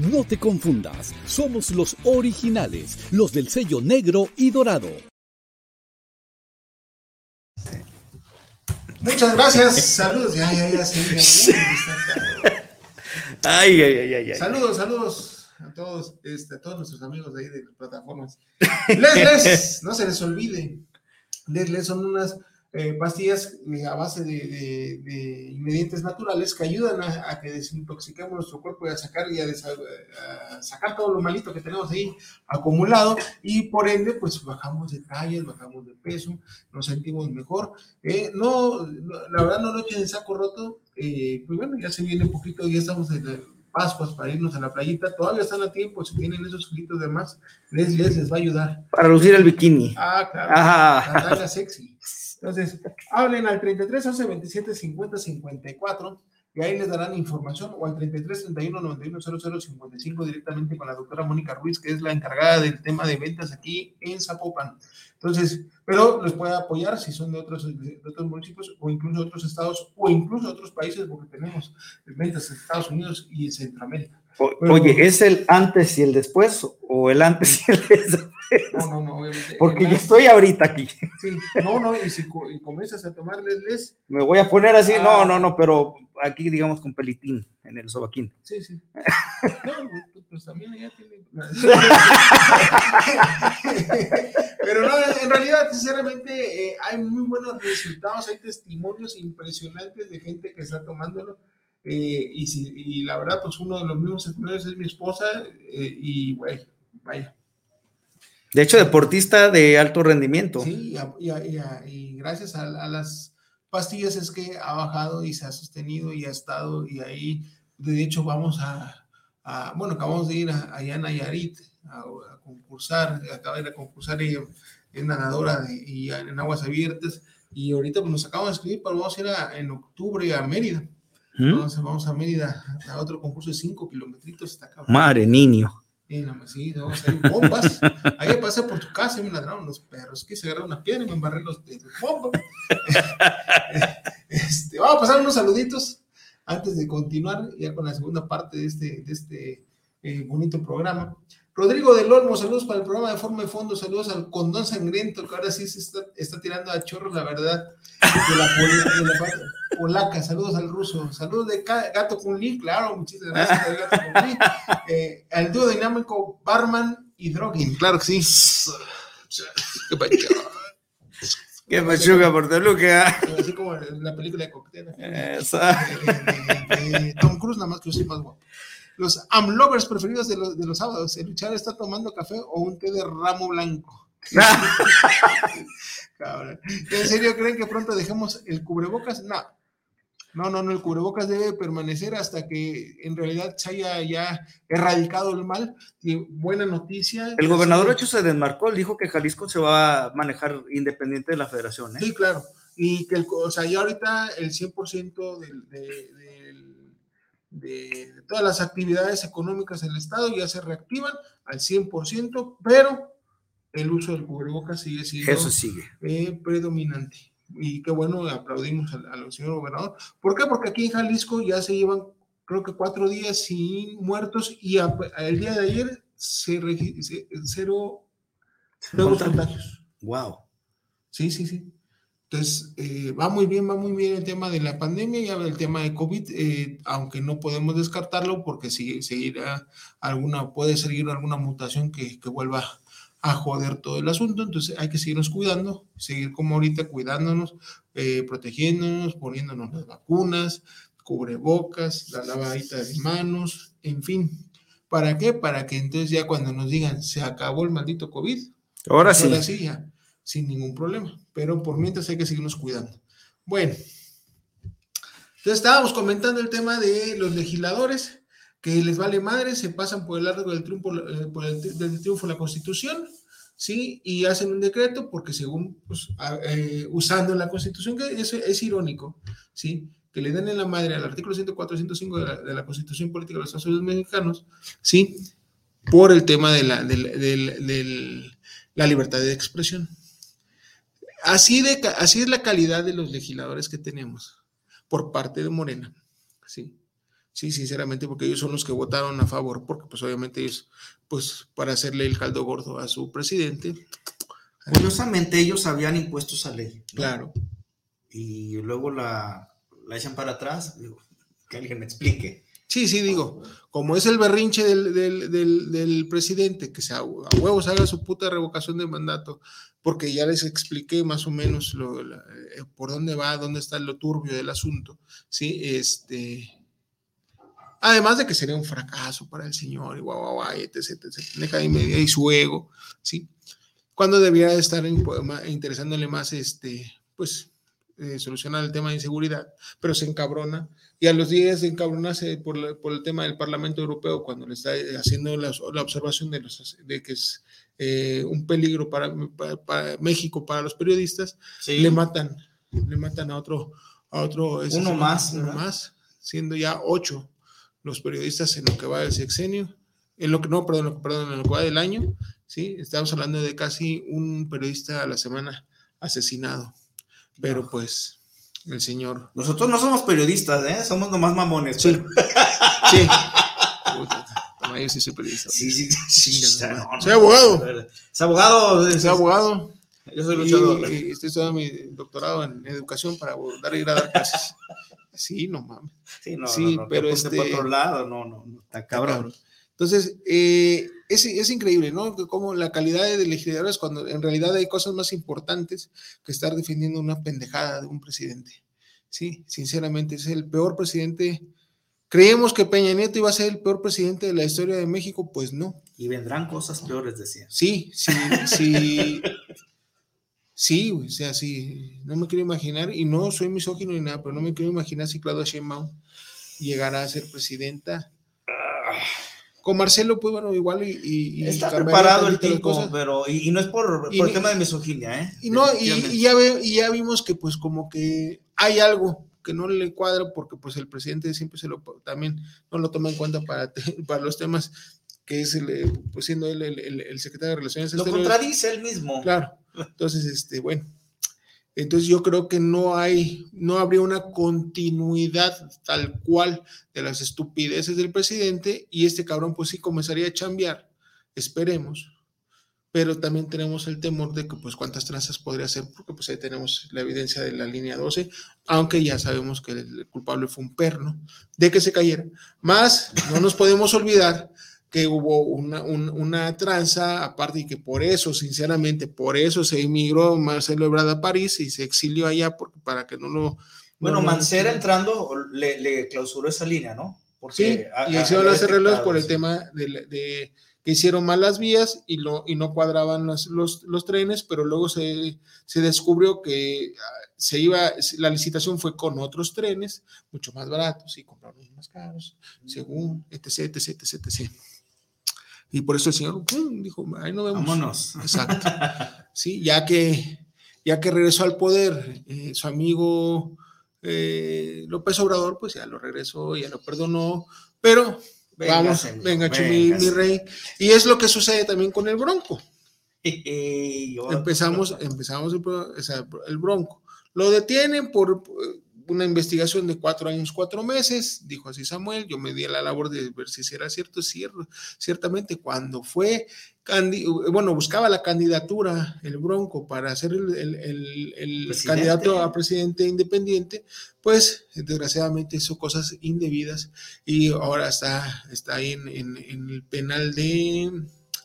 No te confundas, somos los originales, los del sello negro y dorado.
Muchas gracias, saludos. Ya, ya, ya,
Ay, ay, ay, ay,
Saludos, saludos a todos, este, a todos nuestros amigos de ahí de las plataformas. Les, les, no se les olvide. Les, les son unas eh, pastillas eh, a base de, ingredientes naturales que ayudan a, que desintoxiquemos nuestro cuerpo y a sacar, y a, sacar todo lo malito que tenemos ahí acumulado y por ende pues bajamos de tallas, bajamos de peso, nos sentimos mejor. Eh, no, la verdad no lo echen en saco roto, pues bueno, ya se viene un poquito, ya estamos en el Pascuas para irnos a la playita, todavía están a tiempo, si tienen esos kilitos de más, les, les, va a ayudar.
Para lucir el bikini.
Ah, claro. Ajá. sexy. Entonces, hablen al 33 11 27 50 54 y ahí les darán información o al 33 31 91 00 55 directamente con la doctora Mónica Ruiz, que es la encargada del tema de ventas aquí en Zapopan. Entonces, pero les puede apoyar si son de otros, de otros municipios o incluso otros estados o incluso otros países, porque tenemos ventas en Estados Unidos y en Centroamérica.
Oye, ¿es el antes y el después o el antes y el después?
No, no, no, obviamente.
Porque yo estoy ahorita aquí.
Sí, no, no, y si comienzas a tomar les,
Me voy a poner así, no, ah. no, no, pero aquí digamos con pelitín, en el sobaquín.
Sí, sí. No, pues también ya tiene... pero no, en realidad, sinceramente, eh, hay muy buenos resultados, hay testimonios impresionantes de gente que está tomándolo eh, y, si, y, la verdad, pues uno de los mismos entrenadores es mi esposa eh, y, güey, vaya.
De hecho, deportista de alto rendimiento.
Sí, y, y gracias a, las pastillas es que ha bajado y se ha sostenido y ha estado y ahí, de hecho, vamos a, bueno, acabamos de ir allá en Nayarit a, concursar, acaba de ir a concursar y es nadadora y en aguas abiertas y ahorita pues nos acabamos de escribir, pero vamos a ir en octubre a Mérida. Entonces vamos a Mérida a otro concurso de 5 kilometritos.
Madre niño.
Sí, no, sí, vamos a ir bombas. Ahí pasé por tu casa y me ladraron los perros. Que se agarraron una piedra y me embarré los de bombas. este, vamos a pasar unos saluditos antes de continuar ya con la segunda parte de este, de este eh, bonito programa. Rodrigo del Olmo, saludos para el programa de Forma de Fondo, saludos al Condón Sangriento, que ahora sí se está, está tirando a chorros, la verdad, de la, de la parte polaca, saludos al ruso, saludos de Gato Kunli, claro, muchísimas gracias al Gato Kunli, eh, al dúo dinámico Barman y Drogin, claro que sí. Qué pacho.
Qué machuga por Toluca.
Así como en la película de Cóctel.
Esa.
de- de- de Tom Cruise, nada más que yo soy más guapo. Los amlovers preferidos de los, de los sábados. El está tomando café o un té de ramo blanco. Cabrón. ¿En serio creen que pronto dejemos el cubrebocas? No. No, no, no, el cubrebocas debe permanecer hasta que en realidad se haya ya erradicado el mal. Y buena noticia.
El gobernador hecho se desmarcó, él dijo que Jalisco se va a manejar independiente de la federación. ¿eh?
Sí, claro. Y que, el, o sea, ya ahorita el 100% del- de, del- de, de todas las actividades económicas del Estado ya se reactivan al 100%, pero el uso del cubrebocas sigue siendo
Eso sigue.
eh, predominante. Y qué bueno, aplaudimos al, al señor gobernador. ¿Por qué? Porque aquí en Jalisco ya se llevan, creo que cuatro días sin muertos y a- el día de ayer se se- cero nuevos contagios.
Wow.
Sí, sí, sí. Entonces, eh, va muy bien, va muy bien el tema de la pandemia, ya el tema de COVID, eh, aunque no podemos descartarlo porque sigue, seguirá alguna, puede seguir alguna mutación que, que vuelva a joder todo el asunto, entonces hay que seguirnos cuidando, seguir como ahorita cuidándonos, eh, protegiéndonos, poniéndonos las vacunas, cubrebocas, la lavadita de manos, en fin. ¿Para qué? Para que entonces ya cuando nos digan se acabó el maldito COVID,
Ahora sí.
Ahora sí, ya, sin ningún problema. Pero por mientras hay que seguirnos cuidando. Bueno, entonces estábamos comentando el tema de los legisladores que les vale madre, se pasan por el largo del triunfo, eh, por el triunfo de la Constitución, ¿sí? Y hacen un decreto porque según, pues, eh, usando la Constitución, que eso es irónico, ¿sí? Que le den en la madre al artículo 104, 105 de la, de la Constitución Política de los Estados Unidos Mexicanos, ¿sí? Por el tema de la, del- del- la libertad de expresión. Así, de, así es la calidad de los legisladores que tenemos por parte de Morena, ¿sí? Sí, sinceramente, porque ellos son los que votaron a favor, porque pues obviamente ellos, pues para hacerle el caldo gordo a su presidente,
Curiosamente, ellos habían impuesto esa ley. ¿no?
claro,
Y luego la, la echan para atrás. Digo, que alguien me explique.
Sí, sí, digo, como es el berrinche del, del- del- presidente, que a, huevos haga su puta revocación de mandato, porque ya les expliqué más o menos eh, por dónde va, dónde está lo turbio del asunto, ¿sí? Este, además de que sería un fracaso para el señor, y guau, guau, etc, etc, deja y media, y su ego, ¿sí? Cuando debiera de estar interesándole más, este, pues, eh, solucionar el tema de inseguridad, pero se encabrona. Y a los días de encabronarse por, la- por el tema del Parlamento Europeo, cuando le está eh, haciendo la, la observación de, los, de que es eh, un peligro para, para- para México, para los periodistas, le matan, le matan a otro, a otro
Uno más,
uno
¿verdad?
más, siendo ya ocho los periodistas en lo que va del sexenio, en lo que no, perdón, perdón, en lo que va del año, sí, estamos hablando de casi un periodista a la semana asesinado, pero pues el señor
Nosotros no somos periodistas, ¿eh? Somos nomás mamones.
Sí.
pero-
Sí. Puta, yo sí soy periodista.
Sí, sí, sí. No, no,
Soy abogado.
no, Es abogado. es-
Soy abogado.
Yo soy luchador.
y estoy estudiando mi doctorado en educación para dar ir a dar clases. Sí, no mames.
Sí, no,
sí,
no, no,
pero este-
por otro lado, no, no, no, está cabrón.
Entonces, eh, es, es increíble, ¿no? Como la calidad de legisladores, cuando en realidad hay cosas más importantes que estar defendiendo una pendejada de un presidente. Sí, sinceramente, es el peor presidente. Creemos que Peña Nieto iba a ser el peor presidente de la historia de México, pues no.
Y vendrán cosas peores, decía.
Sí, sí, sí. Sí, o sea, sí, no me quiero imaginar, y no soy misógino ni nada, pero no me quiero imaginar si Claudia Sheinbaum llegara a ser presidenta. Con Marcelo, pues bueno, igual y... y-
Está preparado el
cosas.
pero. Y, y no es por, el tema de misoginia, ¿eh?
Y no, y, ya ve- y ya vimos que pues como que hay algo que no le cuadra porque pues el presidente siempre se lo también no lo toma en cuenta para, para los temas que es el, pues siendo él el, el- el secretario de Relaciones
Lo contradice él mismo.
Claro. Entonces, este, bueno. Entonces yo creo que no hay, no habría una continuidad tal cual de las estupideces del presidente y este cabrón pues sí comenzaría a chambear, esperemos, pero también tenemos el temor de que pues cuántas trazas podría ser, porque pues ahí tenemos la evidencia de la línea 12, aunque ya sabemos que el culpable fue un perno de que se cayera. Más, no nos podemos olvidar que hubo una, una tranza, aparte y que por eso, sinceramente, por eso se emigró Marcelo Ebrard a París y se exilió allá porque, para que no lo...
Bueno, Mancera entrando le, clausuró esa línea, ¿no?
Porque sí, y hicieron las arreglos por el tema de, que hicieron malas vías y, lo, y no cuadraban los, los, trenes, pero luego se, se, descubrió que ah, se iba, la licitación fue con otros trenes, mucho más baratos y compraron más caros, según, etc, etc, etc, etc. Y por eso el señor dijo, ahí no vemos.
Vámonos.
Exacto. Sí, ya que, ya que regresó al poder, eh, su amigo eh, López Obrador, pues ya lo regresó, ya lo perdonó, pero vamos, venga, mi, mi, rey. Y es lo que sucede también con el Bronco. empezamos, empezamos el, el Bronco. Lo detienen por una investigación de cuatro años, cuatro meses, dijo así Samuel, yo me di a la labor de ver si era cierto, cierto ciertamente cuando fue, bueno, buscaba la candidatura, el Bronco, para ser el, candidato a presidente independiente, pues desgraciadamente hizo cosas indebidas y ahora está, está ahí en, en el penal de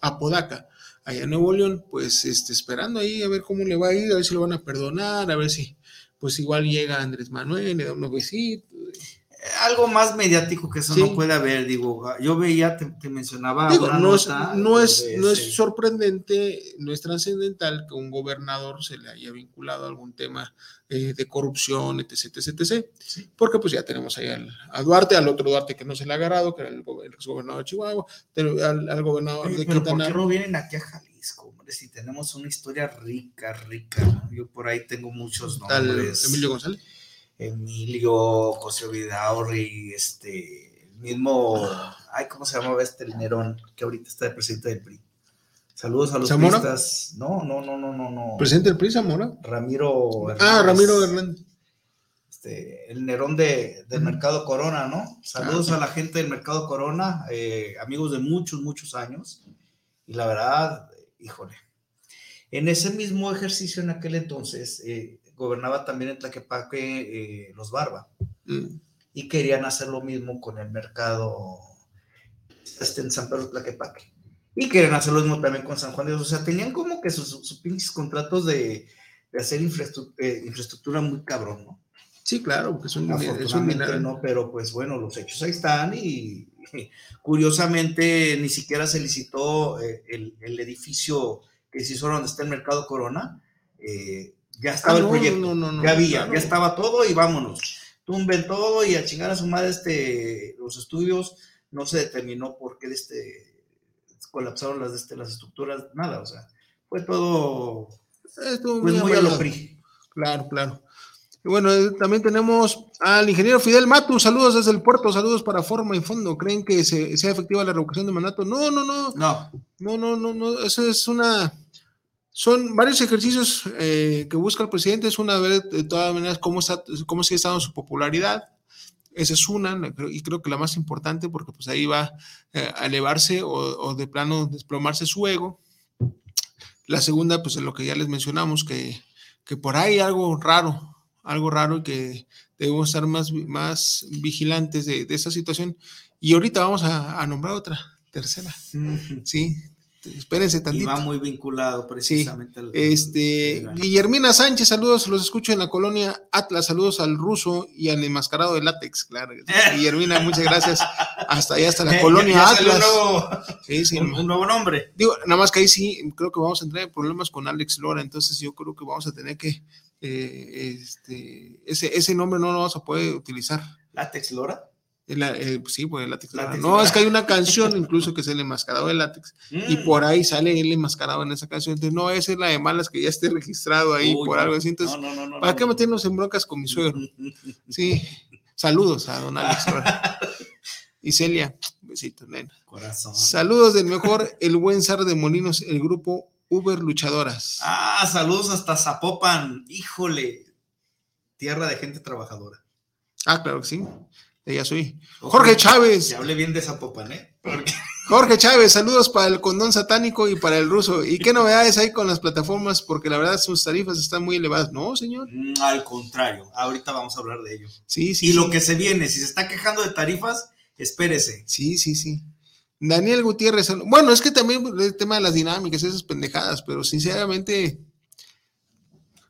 Apodaca allá en Nuevo León, pues este, esperando ahí a ver cómo le va a ir, a ver si lo van a perdonar, a ver si, pues igual llega Andrés Manuel, le da unos besitos.
Algo más mediático que eso no puede haber, digo, yo veía, te, mencionaba.
no, es, no, es, no es sorprendente, no es trascendental que un gobernador se le haya vinculado a algún tema eh, de corrupción, etc, etc, etc. Porque pues ya tenemos ahí a Duarte, al otro Duarte que no se le ha agarrado, que era el, gobernador de Chihuahua, al, gobernador de
Quintana. ¿Por qué no vienen aquí a Jalisco? Si tenemos una historia rica, rica. Yo por ahí tengo muchos nombres.
Emilio González.
Emilio, José Vidaurri, este, el mismo, ay, ¿cómo se llamaba este el Nerón que ahorita está de presidente del PRI? Saludos a los
¿Zamora?
No, no, no, no, no, no.
¿Presidente del PRI, Zamora?
Ramiro
Hernández. Ah, Ramiro Hernández.
Este, el Nerón de, del Mercado Corona, ¿no? Saludos ah. a la gente del Mercado Corona, eh, amigos de muchos, muchos años. Y la verdad, híjole. En ese mismo ejercicio en aquel entonces eh, gobernaba también en Tlaquepaque eh, los Barba mm. y querían hacer lo mismo con el mercado este, en San Pedro Tlaquepaque y querían hacer lo mismo también con San Juan de Dios. O sea, tenían como que sus, pinches contratos de, hacer eh, infraestructura, muy cabrón, ¿no?
Sí, claro, porque es un,
no, pero pues bueno, los hechos ahí están y, curiosamente ni siquiera se licitó el, el edificio que se hizo donde está el Mercado Corona, eh, ya estaba ah, el proyecto, ya había, ya estaba todo y vámonos. Tumben todo y a chingar a su madre este, los estudios, no se determinó por qué este, colapsaron las, este, las estructuras, nada, o sea, fue todo
pues, muy, a lo PRI. Claro, claro. Y bueno, eh, también tenemos al ingeniero Fidel Matu, saludos desde el puerto, saludos para Forma y Fondo. ¿Creen que sea efectiva la revocación de mandato? No, no, no.
No.
No, no, no, no. Eso es una son varios ejercicios eh, que busca el presidente. Es una vez, de todas maneras, cómo, está, cómo sigue estando su popularidad. Esa es una, y creo que la más importante, porque pues ahí va eh, a elevarse o, de plano desplomarse su ego. La segunda, pues es lo que ya les mencionamos, que, que por ahí algo raro, algo raro y que debemos estar más, más vigilantes de, de esa situación. Y ahorita vamos a, a nombrar otra, tercera. Sí, espérense tantito. Y
va muy vinculado precisamente
al, este, Guillermina Sánchez, saludos, los escucho en la colonia Atlas, saludos al ruso y al enmascarado de látex, claro. Guillermina, muchas gracias. Hasta allá, hasta la colonia Atlas.
Un nuevo, nombre.
Digo, nada más que ahí sí, creo que vamos a entrar en problemas con Alex Lora, entonces yo creo que vamos a tener que, eh, este, ese, ese nombre no lo a poder utilizar.
¿Látex Lora?
Eh, sí, pues el látex. no, es que hay una canción incluso que es el enmascarado de látex y mm. por ahí sale el enmascarado en esa canción. Entonces, no, esa es la de malas que ya esté registrado ahí por algo así. Entonces, ¿para qué meternos en broncas con mi suegro? Sí, saludos a don Alex. y Celia, besitos, nena.
Corazón.
Saludos del mejor, el buen zar de Molinos, el grupo Uber Luchadoras.
Ah, saludos hasta Zapopan. Híjole, tierra de gente trabajadora.
Ah, claro que sí. de allá soy. Jorge Chávez.
Se hable bien de Zapopan, ¿eh?
Jorge Chávez, saludos para el condón satánico y para el ruso. ¿Y qué novedades hay con las plataformas? Porque la verdad sus tarifas están muy elevadas. No, señor.
Mm, Al contrario, ahorita vamos a hablar de ello.
Sí, sí.
Y
sí.
lo que se viene, si se está quejando de tarifas, espérese.
Sí, sí, sí. Daniel Gutiérrez. Bueno, es que también el tema de las dinámicas, esas pendejadas, pero sinceramente,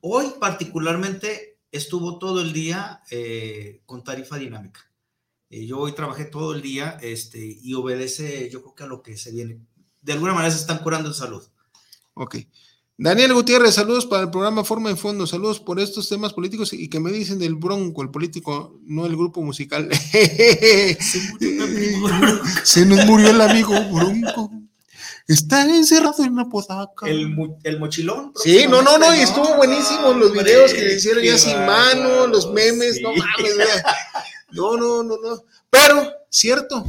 Hoy particularmente estuvo todo el día eh, con tarifa dinámica. Eh, yo hoy trabajé todo el día este, y obedece, yo creo que a lo que se viene. De alguna manera se están curando en salud.
ok. Daniel Gutiérrez, saludos para el programa Forma de Fondo, saludos por estos temas políticos y que me dicen del Bronco, el político, no el grupo musical. Se nos murió el amigo Bronco. Está encerrado en una podaca.
El, mochilón.
Sí, no, no, no, y estuvo buenísimo los
Hombre,
videos que le hicieron ya sin mano, los memes,
sí.
no mames, no, no, no, no. Pero, cierto,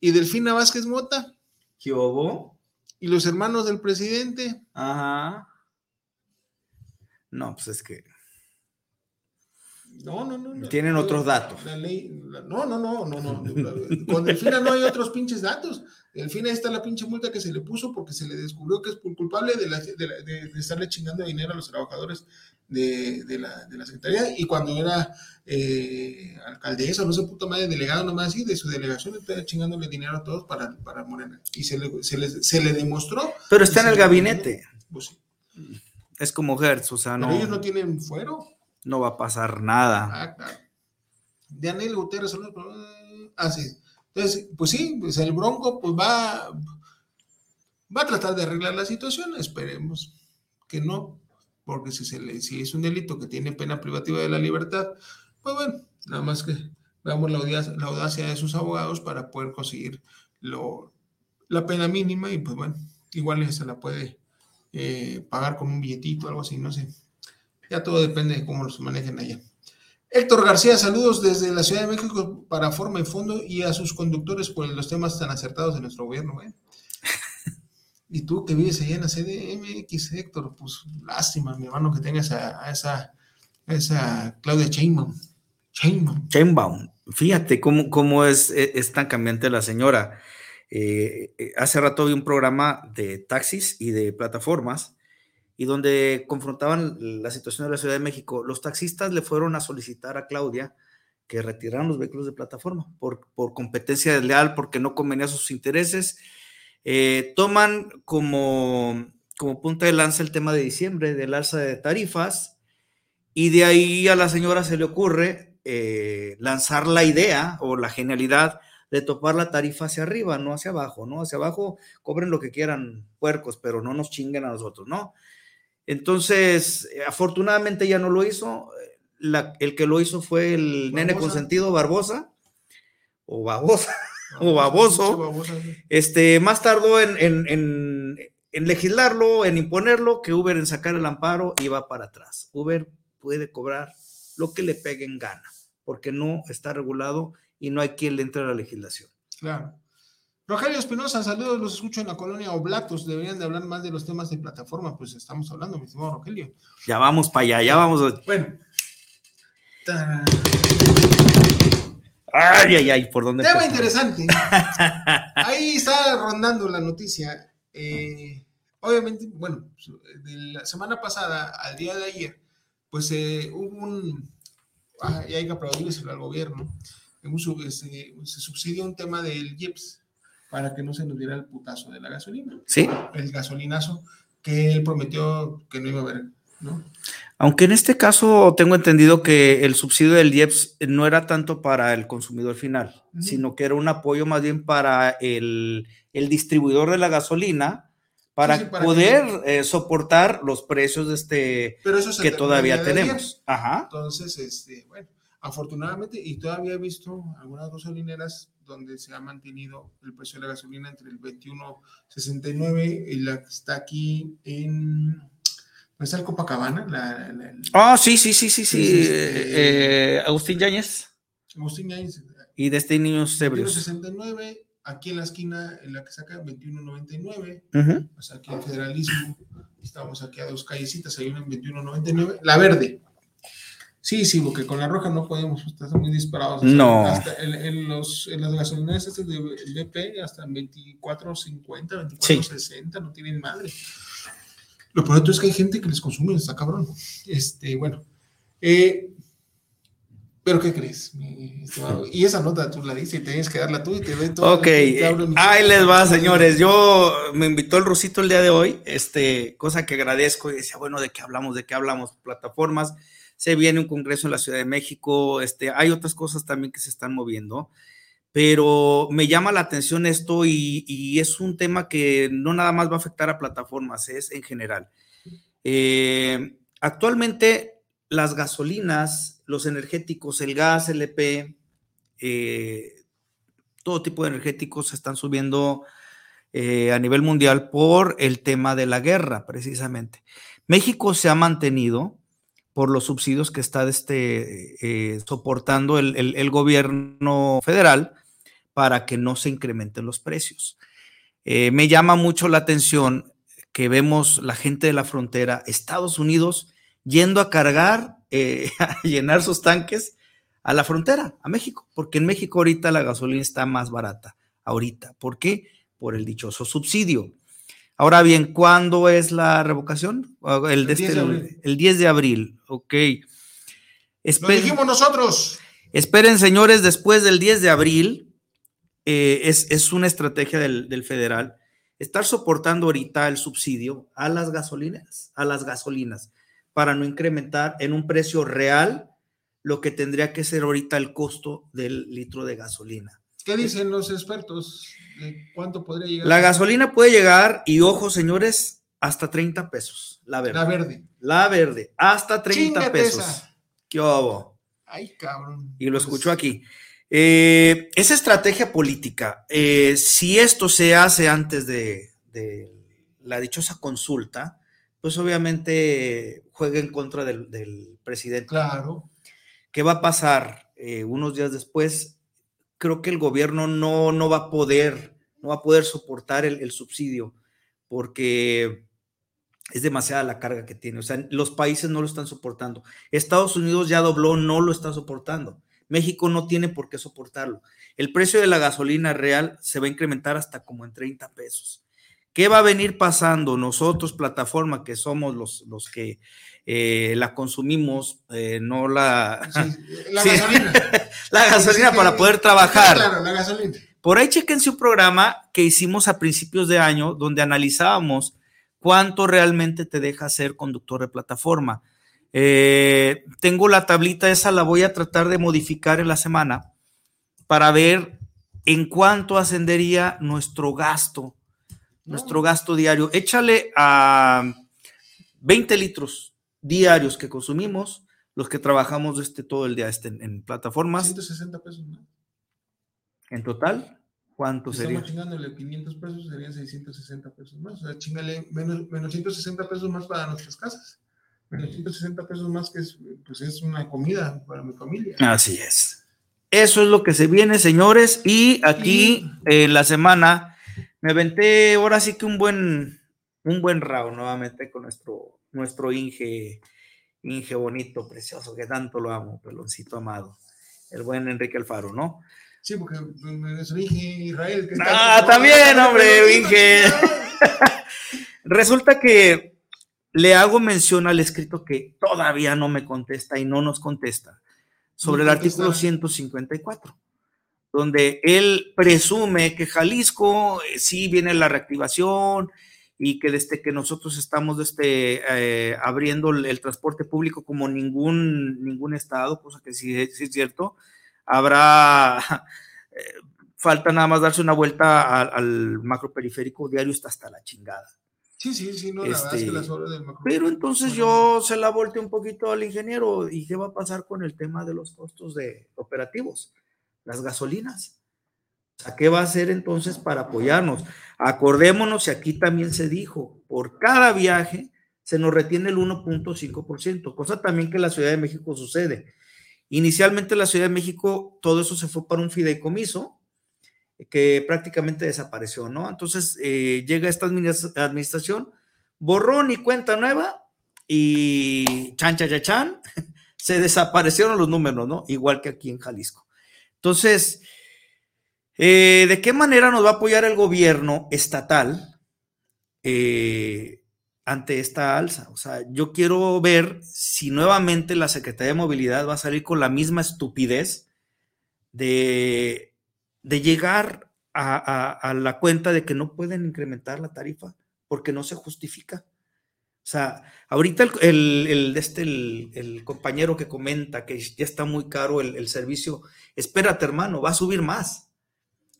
y Delfina Vázquez Mota
¿Qué hubo?
Y los hermanos del presidente,
Ajá. No, pues es que
no, no, no.
tienen otros datos.
La ley, la- no, no, no, no, no. Con Delfina no hay otros pinches datos. Delfina ahí está la pinche multa que se le puso porque se le descubrió que es culpable de, la- de la- de- de estarle chingando dinero a los trabajadores de, de la, de la Secretaría. Y cuando era eh, alcaldesa, no sé, puta madre, delegado nomás así, de su delegación, estaba chingándole dinero a todos para, para Morena. Y se le, se le, se le demostró.
Pero está en el gabinete.
Pues sí.
Es como Hertz, o sea,
Pero
no,
ellos no tienen fuero.
no va a pasar nada.
Ah, claro. Daniel Gutiérrez, saludos. Ah, sí. Entonces, pues sí, pues el Bronco pues va, va a tratar de arreglar la situación, esperemos que no, porque si, se le, si es un delito que tiene pena privativa de la libertad, pues bueno, nada más que veamos la audacia, la audacia de sus abogados para poder conseguir lo, la pena mínima y pues bueno, igual se la puede eh, pagar con un billetito, algo así, no sé. Ya todo depende de cómo los manejen allá. Héctor García, saludos desde la Ciudad de México para Forma y Fondo y a sus conductores por los temas tan acertados de nuestro gobierno. güey. Y tú que vives allá en la CDMX, Héctor, pues lástima, mi hermano, que tengas a, a esa, a esa Claudia Sheinbaum. Sheinbaum.
Chainbaum, fíjate cómo, cómo es, e- es tan cambiante la señora. Eh, eh, hace rato vi un programa de taxis y de plataformas y donde confrontaban la situación de la Ciudad de México. Los taxistas le fueron a solicitar a Claudia que retiraran los vehículos de plataforma por, por competencia desleal, porque no convenía a sus intereses. Eh, toman como, como punta de lanza el tema de diciembre del alza de tarifas y de ahí a la señora se le ocurre eh, lanzar la idea o la genialidad de topar la tarifa hacia arriba, no hacia abajo, ¿no? Hacia abajo cobren lo que quieran, puercos, pero no nos chinguen a nosotros, ¿no? Entonces, eh, afortunadamente ya no lo hizo. eh, la- el que lo hizo fue el nene consentido Barbosa, o Babosa, o Baboso.
sí.
Este, más tardó en, en- en- en legislarlo, en imponerlo, que Uber en sacar el amparo y va para atrás. Uber puede cobrar lo que le pegue en gana, porque no está regulado y no hay quien le entre a la legislación.
Claro. Rogelio Espinosa, saludos, los escucho en la colonia Oblatos. Deberían de hablar más de los temas de plataforma, pues estamos hablando, mi estimado Rogelio.
Ya vamos para allá, ya vamos. a-
Bueno. Tarán.
Ay, ay, ay, ¿por dónde?
Tema interesante. Ahí está rondando la noticia. Eh, obviamente, bueno, de la semana pasada al día de ayer, pues eh, hubo un, y hay que aplaudírselo al gobierno, un sub- este, se subsidia un tema del IEPS para que no se nos diera el putazo de la gasolina,
Sí,
el gasolinazo que él prometió que no iba a haber, ¿no?
aunque en este caso tengo entendido que el subsidio del IEPS no era tanto para el consumidor final,
Ujú.
sino que era un apoyo más bien para el, el distribuidor de la gasolina para,
Sí, sí, para
poder eh, soportar los precios de este
Pero eso se
que todavía tenemos. Ajá.
Entonces, este, bueno, afortunadamente, y todavía he visto algunas gasolineras donde se ha mantenido el precio de la gasolina entre el 21.69 y la que está aquí en, ¿no está el Copacabana? La, la- el-
Ah, sí, sí, sí, sí, sí.
Sí, este-
eh, Agustín Yáñez
Agustín Yáñez,
y de este Niños Ebrios.
21.69, aquí en la esquina, en la que saca 21.99,
Ujú.
o sea, aquí en Federalismo, estamos aquí a dos callecitas, hay una en 21.99, la verde. Sí, sí, porque con la roja no podemos, pues, están muy disparados.
No.
Hasta en, en los, en las gasolineras estas de BP hasta en 24.50,
Sí.
24.60, no tienen madre. Lo peor es que hay gente que les consume, está cabrón. Este, bueno. Eh, pero ¿qué crees, mi estimado? Y esa nota tú la dices y tienes que darla tú y te ven todo.
Ok, eh, ahí les va, señores. Yo me invitó el Rusito el día de hoy, este, cosa que agradezco y decía, bueno, ¿de qué hablamos? ¿De qué hablamos? Plataformas. Se viene un congreso en la Ciudad de México, este, hay otras cosas también que se están moviendo, pero me llama la atención esto y, y es un tema que no nada más va a afectar a plataformas, es en general. Eh, actualmente las gasolinas, los energéticos, el gas, LP, eh, todo tipo de energéticos están subiendo eh, a nivel mundial por el tema de la guerra, precisamente. México se ha mantenido por los subsidios que está este, eh, soportando el, gobierno federal para que no se incrementen los precios. Eh, me llama mucho la atención que vemos la gente de la frontera, Estados Unidos, yendo a cargar, eh, a llenar sus tanques a la frontera, a México, porque en México ahorita la gasolina está más barata, ahorita. ¿Por qué? Por el dichoso subsidio. Ahora bien, ¿cuándo es la revocación? El,
El
de
10
este-
de abril.
el 10 de abril, ok.
Lo dijimos nosotros.
esperen, señores, después del 10 de abril, eh, es, es una estrategia del, del federal estar soportando ahorita el subsidio a las gasolineras, a las gasolinas, para no incrementar en un precio real lo que tendría que ser ahorita el costo del litro de gasolina.
¿Qué dicen los expertos? ¿De ¿Cuánto podría llegar?
La gasolina puede llegar, y ojo, señores, hasta 30 pesos. La verde.
La verde.
La verde, hasta 30
Chíngate
pesos.
esa.
¿Qué hubo?
Ay, cabrón.
Y lo escuchó aquí. Eh, esa estrategia política, eh, si esto se hace antes de, de la dichosa consulta, pues obviamente juega en contra del, del presidente.
Claro.
¿Qué va a pasar eh, unos días después? Creo que el gobierno no, no va a poder, no va a poder soportar el, el subsidio porque es demasiada la carga que tiene. O sea, los países no lo están soportando. Estados Unidos ya dobló, no lo está soportando. México no tiene por qué soportarlo. El precio de la gasolina real se va a incrementar hasta como en 30 pesos. ¿Qué va a venir pasando? Nosotros, plataforma, que somos los, los que eh, la consumimos, eh, no la...
Sí, la
Sí.
gasolina.
la gasolina para poder trabajar.
Claro, la gasolina.
Por ahí chequense un programa que hicimos a principios de año donde analizábamos cuánto realmente te deja ser conductor de plataforma. Eh, tengo la tablita esa, la voy a tratar de modificar en la semana para ver en cuánto ascendería nuestro gasto, nuestro gasto diario. Échale a 20 litros diarios que consumimos, los que trabajamos este, todo el día este, en, en plataformas.
160 pesos más.
En total, ¿cuánto sería?
Estamos chingándole 500 pesos, serían 660 pesos más. O sea, chingale menos, menos 160 pesos más para nuestras casas. Menos 160 pesos más que es, pues es una comida para mi familia.
Así es. Eso es lo que se viene, señores. Y aquí en la semana me aventé ahora sí que un buen, un buen round nuevamente con nuestro, nuestro Inge, Inge bonito, precioso, que tanto lo amo, peloncito amado. El buen Enrique Alfaro, ¿no?
Sí, porque me dije Israel. Que
Ah, también, hombre, Inge. Resulta que le hago mención al escrito que todavía no me contesta y no nos contesta sobre el artículo
contesta.
154, donde él presume que Jalisco eh, sí viene la reactivación y que desde que nosotros estamos este, eh, abriendo el, transporte público como ningún, ningún estado, cosa que sí, sí es cierto, habrá, eh, falta nada más darse una vuelta al, al macro periférico diario, está hasta la chingada.
Sí, sí, sí, no, la verdad es que
Este,
las obras del macro.
Pero entonces yo se la volteé un poquito al ingeniero y qué va a pasar con el tema de los costos de operativos, las gasolinas. Sea, ¿qué va a hacer entonces para apoyarnos? Acordémonos, y aquí también se dijo, por cada viaje se nos retiene el 1.5%, cosa también que en la Ciudad de México sucede. Inicialmente en la Ciudad de México todo eso se fue para un fideicomiso que prácticamente desapareció, ¿no? Entonces eh, llega esta adminis- administración, borrón y cuenta nueva y chan, chan, chan, se desaparecieron los números, ¿no? Igual que aquí en Jalisco. Entonces, eh, ¿de qué manera nos va a apoyar el gobierno estatal eh, ante esta alza? O sea, yo quiero ver si nuevamente la Secretaría de Movilidad va a salir con la misma estupidez de, de llegar a, la cuenta de que no pueden incrementar la tarifa porque no se justifica. O sea, ahorita el, el, este, el, compañero que comenta que ya está muy caro el, servicio, espérate hermano, va a subir más.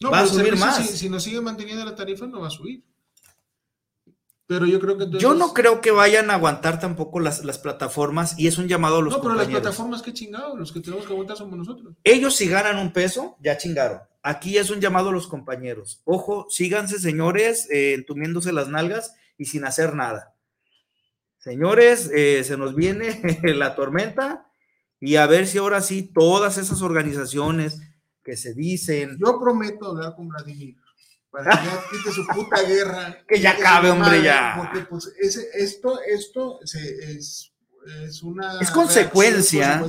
No, va a subir más. Si, si nos sigue manteniendo la tarifa, no va a subir. Pero yo creo que
Yo no creo que vayan a aguantar tampoco las, las plataformas y es un llamado a los
No, pero las plataformas, qué chingados, los que tenemos que aguantar somos nosotros.
Ellos si ganan un peso, ya chingaron. Aquí es un llamado a los compañeros. Ojo, síganse, señores, eh, entumiéndose las nalgas y sin hacer nada. Señores, eh, se nos viene la tormenta y a ver si ahora sí todas esas organizaciones que se dicen...
Yo prometo hablar con Vladimir para que ya quite su puta guerra.
Que ya cabe, hombre, ya.
Porque pues esto, esto es, es una...
Es consecuencia.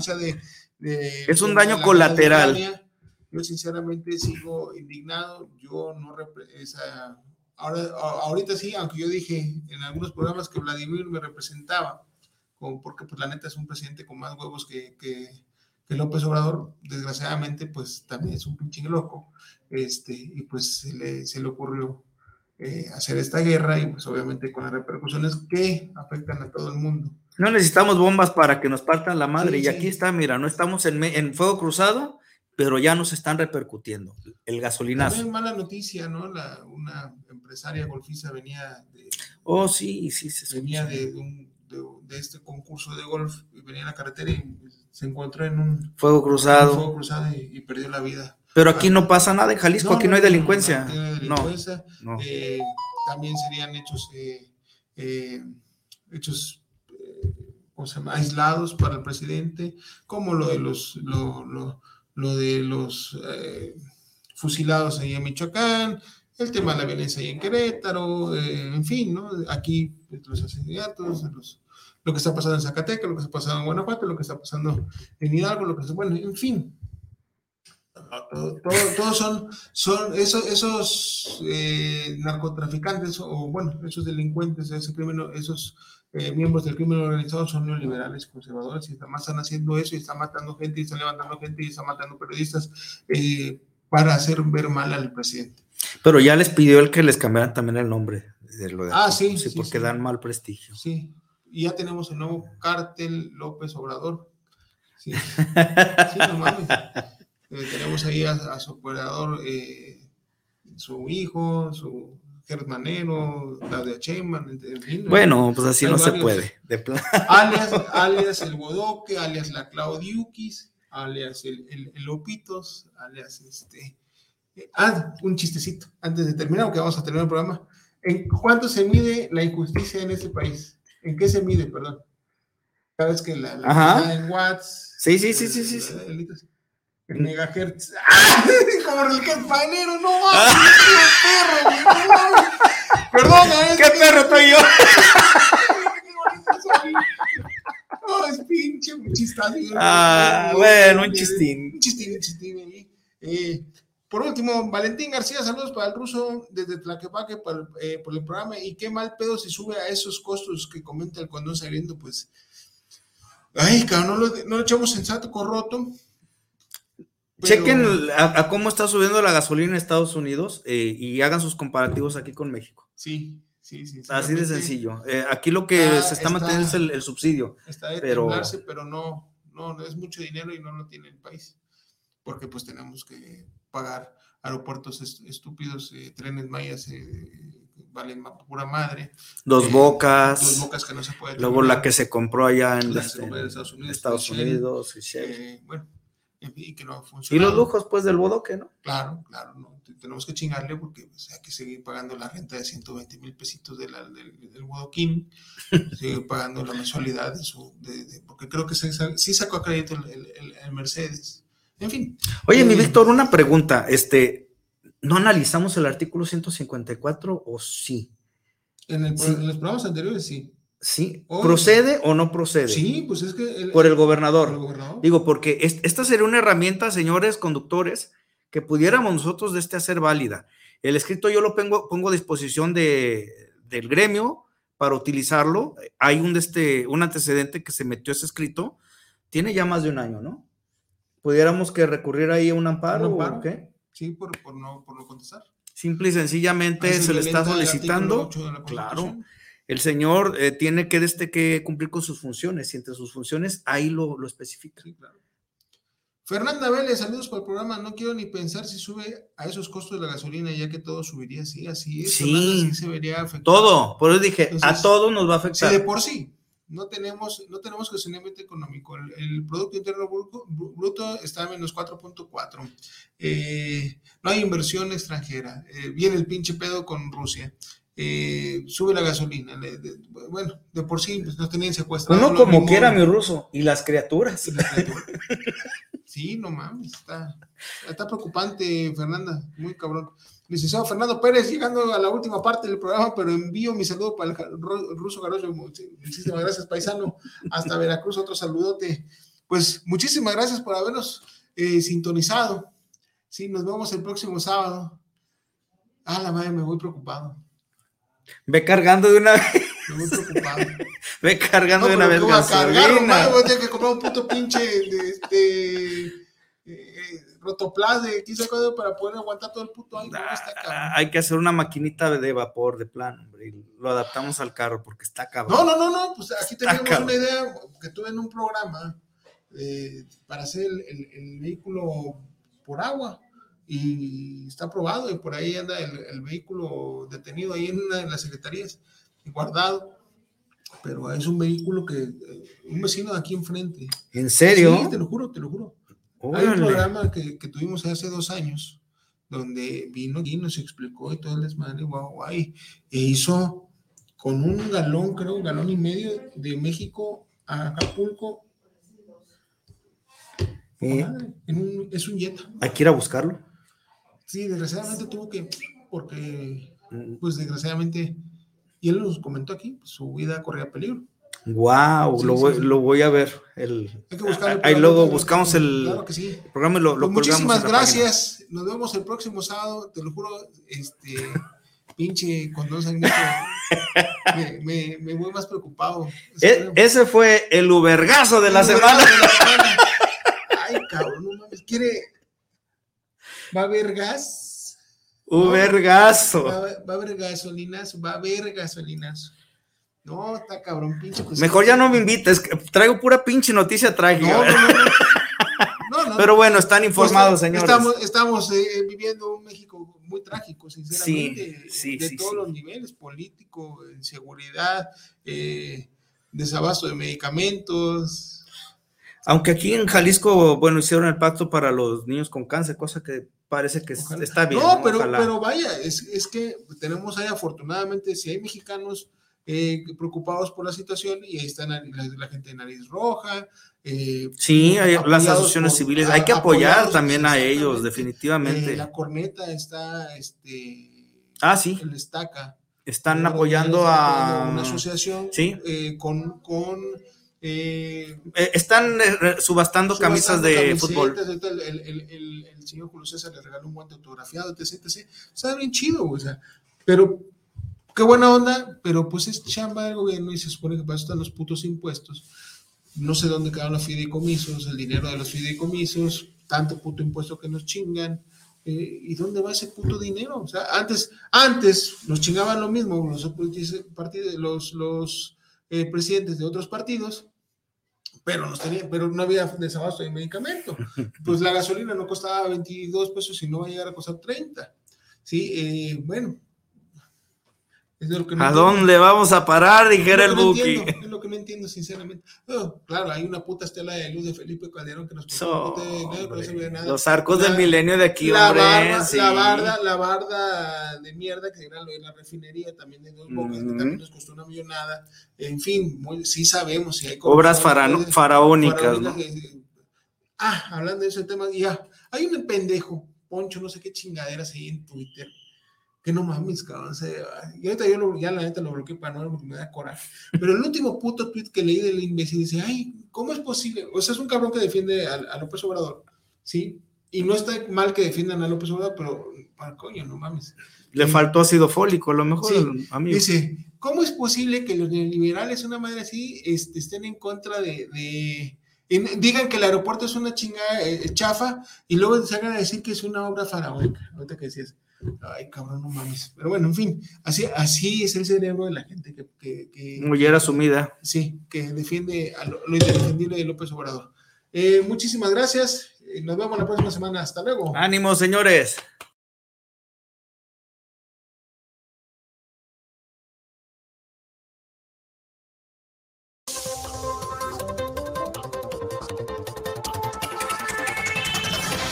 de, es un daño colateral.
Yo sinceramente sigo indignado. Yo no... Esa, ahora, ahorita sí, aunque yo dije en algunos programas que Vladimir me representaba, como porque pues la neta es un presidente con más huevos que, que, que López Obrador, desgraciadamente pues también es un pinche loco este, y pues se le, se le ocurrió eh, hacer esta guerra y pues obviamente con las repercusiones que afectan a todo el mundo.
No necesitamos bombas para que nos partan la madre y aquí está, mira, no estamos en, en, fuego cruzado, pero ya nos están repercutiendo el gasolinazo.
También mala noticia, ¿no? La, una empresaria golfista venía de...
Oh, sí, sí, se
Venía de, de, este concurso de golf y venía en la carretera y se encontró en un...
Fuego cruzado.
fuego cruzado y perdió la vida.
Pero aquí no pasa nada en Jalisco, aquí no, hay delincuencia.
No, eh, también serían hechos, eh, eh, hechos aislados para el presidente, como lo de los, lo, lo, de los fusilados ahí en Michoacán, el tema de la violencia ahí en Querétaro, en fin, ¿no? Aquí los asesinatos, lo que está pasando en Zacatecas, lo que está pasando en Guanajuato, lo que está pasando en Hidalgo, lo que está, bueno, en fin, todos son, son esos, esos eh, narcotraficantes o, bueno, esos delincuentes, ese crimen, esos eh, miembros del crimen organizado son neoliberales, conservadores, y además están haciendo eso y están matando gente y están levantando gente y están matando periodistas eh, para hacer ver mal al presidente.
Pero ya les pidió el que les cambiaran también el nombre. De lo de
ah, sí,
sí, porque dan mal prestigio.
Sí, y ya tenemos el nuevo cártel López Obrador. Sí, sí no mames. Eh, tenemos ahí a, su operador, eh, su hijo, su hermanero, de Sheinbaum.
bueno, pues así no se puede.
alias, alias el Bodoque, alias la Claudiukis, alias el, el, Lopitos, alias este... Eh, ah, un chistecito, antes de terminar, aunque vamos a terminar el programa. ¿En cuánto se mide la injusticia en este país? ¿En qué se mide, perdón? Sabes que la, la en watts.
Sí, sí, sí, sí, sí.
sí megahertz. Como el que panero, no mames, perro, Perdón,
¿eh? ¿Qué perro estoy yo?
No, es pinche chistín.
Ah, bueno, un chistín.
Un chistín, un chistín. Eh, por último, Valentín García, saludos para el ruso desde Tlaquepaque por, eh, por el programa. Y qué mal pedo si sube a esos costos que comenta el condón saliendo, pues. Ay, cabrón, no lo, no lo echamos sensato,
Chequen a, cómo está subiendo la gasolina en Estados Unidos eh, y hagan sus comparativos aquí con México.
Sí, sí, sí.
Así de sencillo. Eh, aquí lo que se está, manteniendo es el, subsidio.
Está de pero... pero no, no, es mucho dinero y no lo tiene el país. Porque pues tenemos que pagar aeropuertos estúpidos, eh, trenes mayas valen pura madre.
Dos bocas.
Dos bocas que no se puede.
Luego la que se compró allá en,
Estados Unidos.
Estados Unidos
bueno, y que no
Y los lujos, pues, del bodoque, ¿no?
Claro, claro, no. Tenemos que chingarle porque pues, hay que seguir pagando la renta de 120 mil pesitos del, del, bodoquín, seguir pagando la mensualidad de su. De, porque creo que sí sacó a crédito el, Mercedes. En fin.
Oye, mi eh, Víctor, una pregunta. Este, ¿No analizamos el artículo 154 o sí?
En, en los programas anteriores sí.
Sí, ¿procede o no procede?
Sí, pues es que... el-
Por el gobernador.
por el gobernador.
Digo, porque es- esta sería una herramienta, señores conductores, que pudiéramos nosotros de este hacer válida. El escrito yo lo pongo, pongo a disposición de, del gremio para utilizarlo. Hay un, este, un antecedente que se metió ese escrito, tiene ya más de un año, ¿no? Pudiéramos que recurrir ahí a un amparo,
¿Un amparo?
o qué?
Sí, por, por no, por no contestar.
Simple y sencillamente
Ahí
se le está solicitando.
artículo 8 de la
Claro. El señor eh, tiene que, este, que cumplir con sus funciones y entre sus funciones ahí lo, lo especifica.
Sí, claro. Fernanda Vélez, saludos para el programa. No quiero ni pensar si sube a esos costos de la gasolina, ya que todo subiría. Sí, así es.
Sí.
Fernanda, sí se vería afectado.
Todo, por eso dije, a todos nos va a afectar.
de por sí no tenemos, no tenemos cuestionamiento económico, el, el Producto Interno Bruto, bruto está a menos 4.4. Eh, no hay inversión extranjera. eh, viene el pinche pedo con Rusia. Eh, sube la gasolina. le- de- bueno, de por sí pues, nos tenían secuestrados.
Uno
lo
como
mismo-
quiera, mi ruso, y las criaturas.
Sí, no mames, está, está preocupante, Fernanda, muy cabrón. Licenciado Fernando Pérez, llegando a la última parte del programa, pero envío mi saludo para el ruso Garocho. Muchísimas gracias, paisano. Hasta Veracruz, otro saludote. Pues muchísimas gracias por habernos eh, sintonizado. Sí, nos vemos el próximo sábado. Ah, la madre, me voy preocupado.
Ve cargando de una vez,
preocupado.
ve cargando de una vez
¿qué voy a cargar? Voy a tener que comprar un puto pinche de, este, eh, rotoplas de cuándo para poder aguantar todo el puto año. No, está cabrón.
Hay que hacer una maquinita de vapor de plano, hombre, y lo adaptamos al carro porque está cabrón.
No, no, no, no, pues aquí tenemos
cabrón.
una idea que tuve en un programa eh, para hacer el, el- el vehículo por agua y está aprobado y por ahí anda el, el vehículo detenido ahí en una de las secretarías y guardado. Pero es un vehículo que eh, un vecino de aquí enfrente.
¿En serio?
Sí, te lo juro, te lo juro. Hay un
Órale.
programa que, que tuvimos hace dos años donde vino y nos explicó y todo el desmadre, guau, guay, e hizo con un galón, creo, un galón y medio de México a Acapulco.
Eh,
en un- es un Jetta.
hay que ir a buscarlo.
Sí, desgraciadamente tuvo que, porque,
Mm.
pues desgraciadamente, y él nos comentó aquí, pues, su vida corría peligro.
Wow,
Sí,
lo, voy,
sí.
lo voy a ver. El,
Hay que buscar el
ahí luego buscamos el,
Claro que sí.
el programa y lo, lo
Pues muchísimas gracias. Nos vemos el próximo sábado. Te lo juro, este pinche dos años. me, me, me voy más preocupado.
E- ese fue el ubergazo de la
El
semana.
de la semana. Ay, cabrón, no mames. Quiere. Va a haber gas.
Ubergazo.
Va, a- va a haber gasolinas. Va a haber gasolinas. No, está cabrón, pinche. presidente.
Mejor ya no me invites, traigo pura pinche noticia trágica.
No, no, no.
Pero bueno, están informados,
Pues,
señores.
Estamos, estamos eh, viviendo un México muy trágico, sinceramente,
Sí, sí,
de
sí,
todos los niveles, político, inseguridad, eh, desabasto de medicamentos.
Aunque aquí en Jalisco, bueno, hicieron el pacto para los niños con cáncer, cosa que parece que
Ojalá.
está bien.
No, pero,
Ojalá.
pero vaya, es, es que tenemos ahí afortunadamente, si hay mexicanos eh, preocupados por la situación y ahí están la, la gente de Nariz Roja. eh,
Sí, hay- las asociaciones
por-
civiles,
a-
hay que apoyar
apoyados,
también a ellos, definitivamente.
Eh, la corneta está, este,
Ah, sí,
el estaca.
están apoyando
está
a...
Una asociación
Sí.
eh, con, con eh,
están eh, subastando camisas de fútbol.
El, el- el- el- el señor Julio César le regaló un guante autografiado, etc, etc. Está bien chido, o sea, pero qué buena onda, pero pues es chamba del gobierno y se supone que para eso están los putos impuestos. No sé dónde quedaron los fideicomisos, el dinero de los fideicomisos, tanto puto impuesto que nos chingan. eh, ¿Y dónde va ese puto dinero? O sea, antes, antes nos chingaban lo mismo los, partidos, los, los eh, presidentes de otros partidos, pero, nos tenían, pero no había desabasto de medicamento. Pues la gasolina no costaba 22 pesos y no va a llegar a costar 30. Sí, eh, bueno. Es de lo que no
¿A
entiendo.
dónde vamos a parar? Dijera el
que no
Buki.
entiendo, Es lo que no entiendo, sinceramente. No, claro, hay una puta estela de luz de Felipe Calderón que nos
So,
de dinero, pero no se ve nada.
Los arcos del milenio de aquí,
la
hombre.
barda,
sí.
la barda, la barda de mierda que era lo de la refinería también de dos bocas, que también nos costó una millonada. En fin, muy- sí sabemos si hay
Obras farano- faraónicas, ¿no?
faraónicas, eh, Ah, hablando de ese tema, ya, hay un pendejo, Poncho, no sé qué chingaderas ahí en Twitter, que no mames, cabrón. O sea, y ahorita yo lo, ya la neta lo bloqueé para no porque me da coraje. Pero el último puto tweet que leí del imbécil dice, ay, ¿cómo es posible? O sea, es un cabrón que defiende a, a López Obrador, ¿sí? Y no está mal que defiendan a López Obrador, pero, para coño, no mames.
Le faltó ácido fólico, a lo mejor,
Sí,
amigo.
Dice, ¿cómo es posible que los neoliberales, una madre así, este, estén en contra de, de- digan que el aeropuerto es una chingada eh, chafa y luego se hagan a decir que es una obra faraónica? Ahorita que decías, ay, cabrón, no mames. Pero bueno, en fin, así, así es el cerebro de la gente que, que, que-
Mujer asumida.
sí, que defiende a lo, lo indefendible de López Obrador. Eh, muchísimas gracias. Eh, Nos vemos la próxima semana. Hasta luego.
Ánimo, señores.